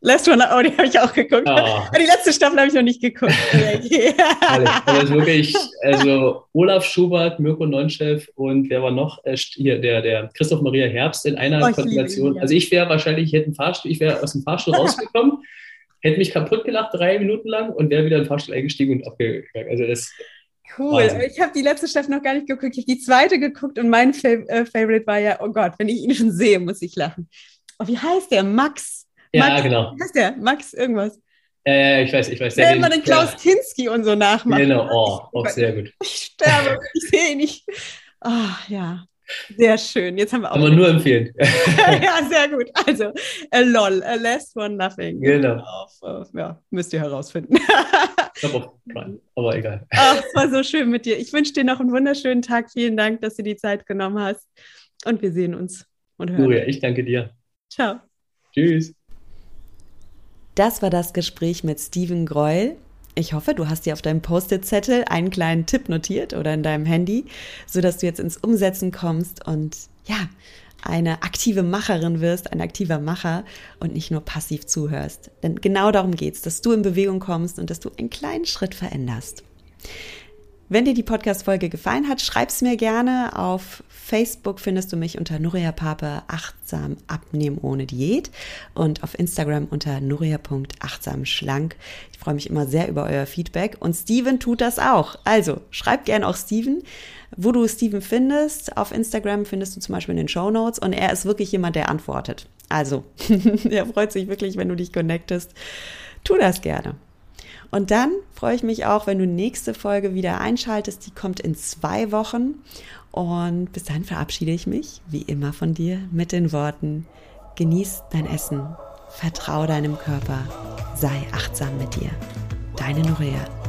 [SPEAKER 1] Last One, oh, die habe ich auch geguckt. Oh. Die letzte Staffel habe ich noch nicht geguckt.
[SPEAKER 2] also wirklich, also Olaf Schubert, Mirko Neunchef und wer war noch? Äh, hier, der, der Christoph Maria Herbst in einer oh, Konstellation. Also ich wäre wahrscheinlich, ich hätte Fahrstuhl, ich wäre aus dem Fahrstuhl rausgekommen, hätte mich kaputt gelacht, drei Minuten lang und wäre wieder in den Fahrstuhl eingestiegen und abgegangen. Also das
[SPEAKER 1] Cool. Wahnsinn. Ich habe die letzte Staffel noch gar nicht geguckt. Ich habe die zweite geguckt und mein Fav äh, Favorite war ja, oh Gott, wenn ich ihn schon sehe, muss ich lachen. Oh, wie heißt der? Max.
[SPEAKER 2] Ja,
[SPEAKER 1] Max,
[SPEAKER 2] genau.
[SPEAKER 1] Wie heißt der? Max irgendwas.
[SPEAKER 2] Ja, ich weiß, ich weiß.
[SPEAKER 1] Der, immer den Klaus ja. Kinski und so nachmacht.
[SPEAKER 2] Genau, oh, auch sehr gut.
[SPEAKER 1] Ich sterbe, ich sehe ihn nicht. Oh, ja, sehr schön. Jetzt haben wir auch.
[SPEAKER 2] Man nur empfehlen.
[SPEAKER 1] ja, sehr gut. Also, uh, lol, a less one nothing.
[SPEAKER 2] Genau.
[SPEAKER 1] Auf, ja, müsst ihr herausfinden.
[SPEAKER 2] ich glaube auf Prime, aber egal.
[SPEAKER 1] Ach, es war so schön mit dir. Ich wünsche dir noch einen wunderschönen Tag. Vielen Dank, dass du die Zeit genommen hast. Und wir sehen uns und hören.
[SPEAKER 2] Julia, ich danke dir.
[SPEAKER 1] Ciao.
[SPEAKER 2] Tschüss.
[SPEAKER 1] Das war das Gespräch mit Steven Greul. Ich hoffe, du hast dir auf deinem Post-it-Zettel einen kleinen Tipp notiert oder in deinem Handy, sodass du jetzt ins Umsetzen kommst und ja, eine aktive Macherin wirst, ein aktiver Macher und nicht nur passiv zuhörst. Denn genau darum geht es, dass du in Bewegung kommst und dass du einen kleinen Schritt veränderst. Wenn dir die Podcast-Folge gefallen hat, schreib's mir gerne. Auf Facebook findest du mich unter Nuria Pape achtsam abnehmen ohne Diät und auf Instagram unter nuria.achtsamschlank. Ich freue mich immer sehr über euer Feedback und Steven tut das auch. Also schreib gerne auch Steven, wo du Steven findest. Auf Instagram findest du zum Beispiel in den Show Notes und er ist wirklich jemand, der antwortet. Also, er freut sich wirklich, wenn du dich connectest. Tu das gerne. Und dann freue ich mich auch, wenn du nächste Folge wieder einschaltest. Die kommt in zwei Wochen. Und bis dahin verabschiede ich mich, wie immer von dir, mit den Worten, genieß dein Essen, vertraue deinem Körper, sei achtsam mit dir. Deine Norea.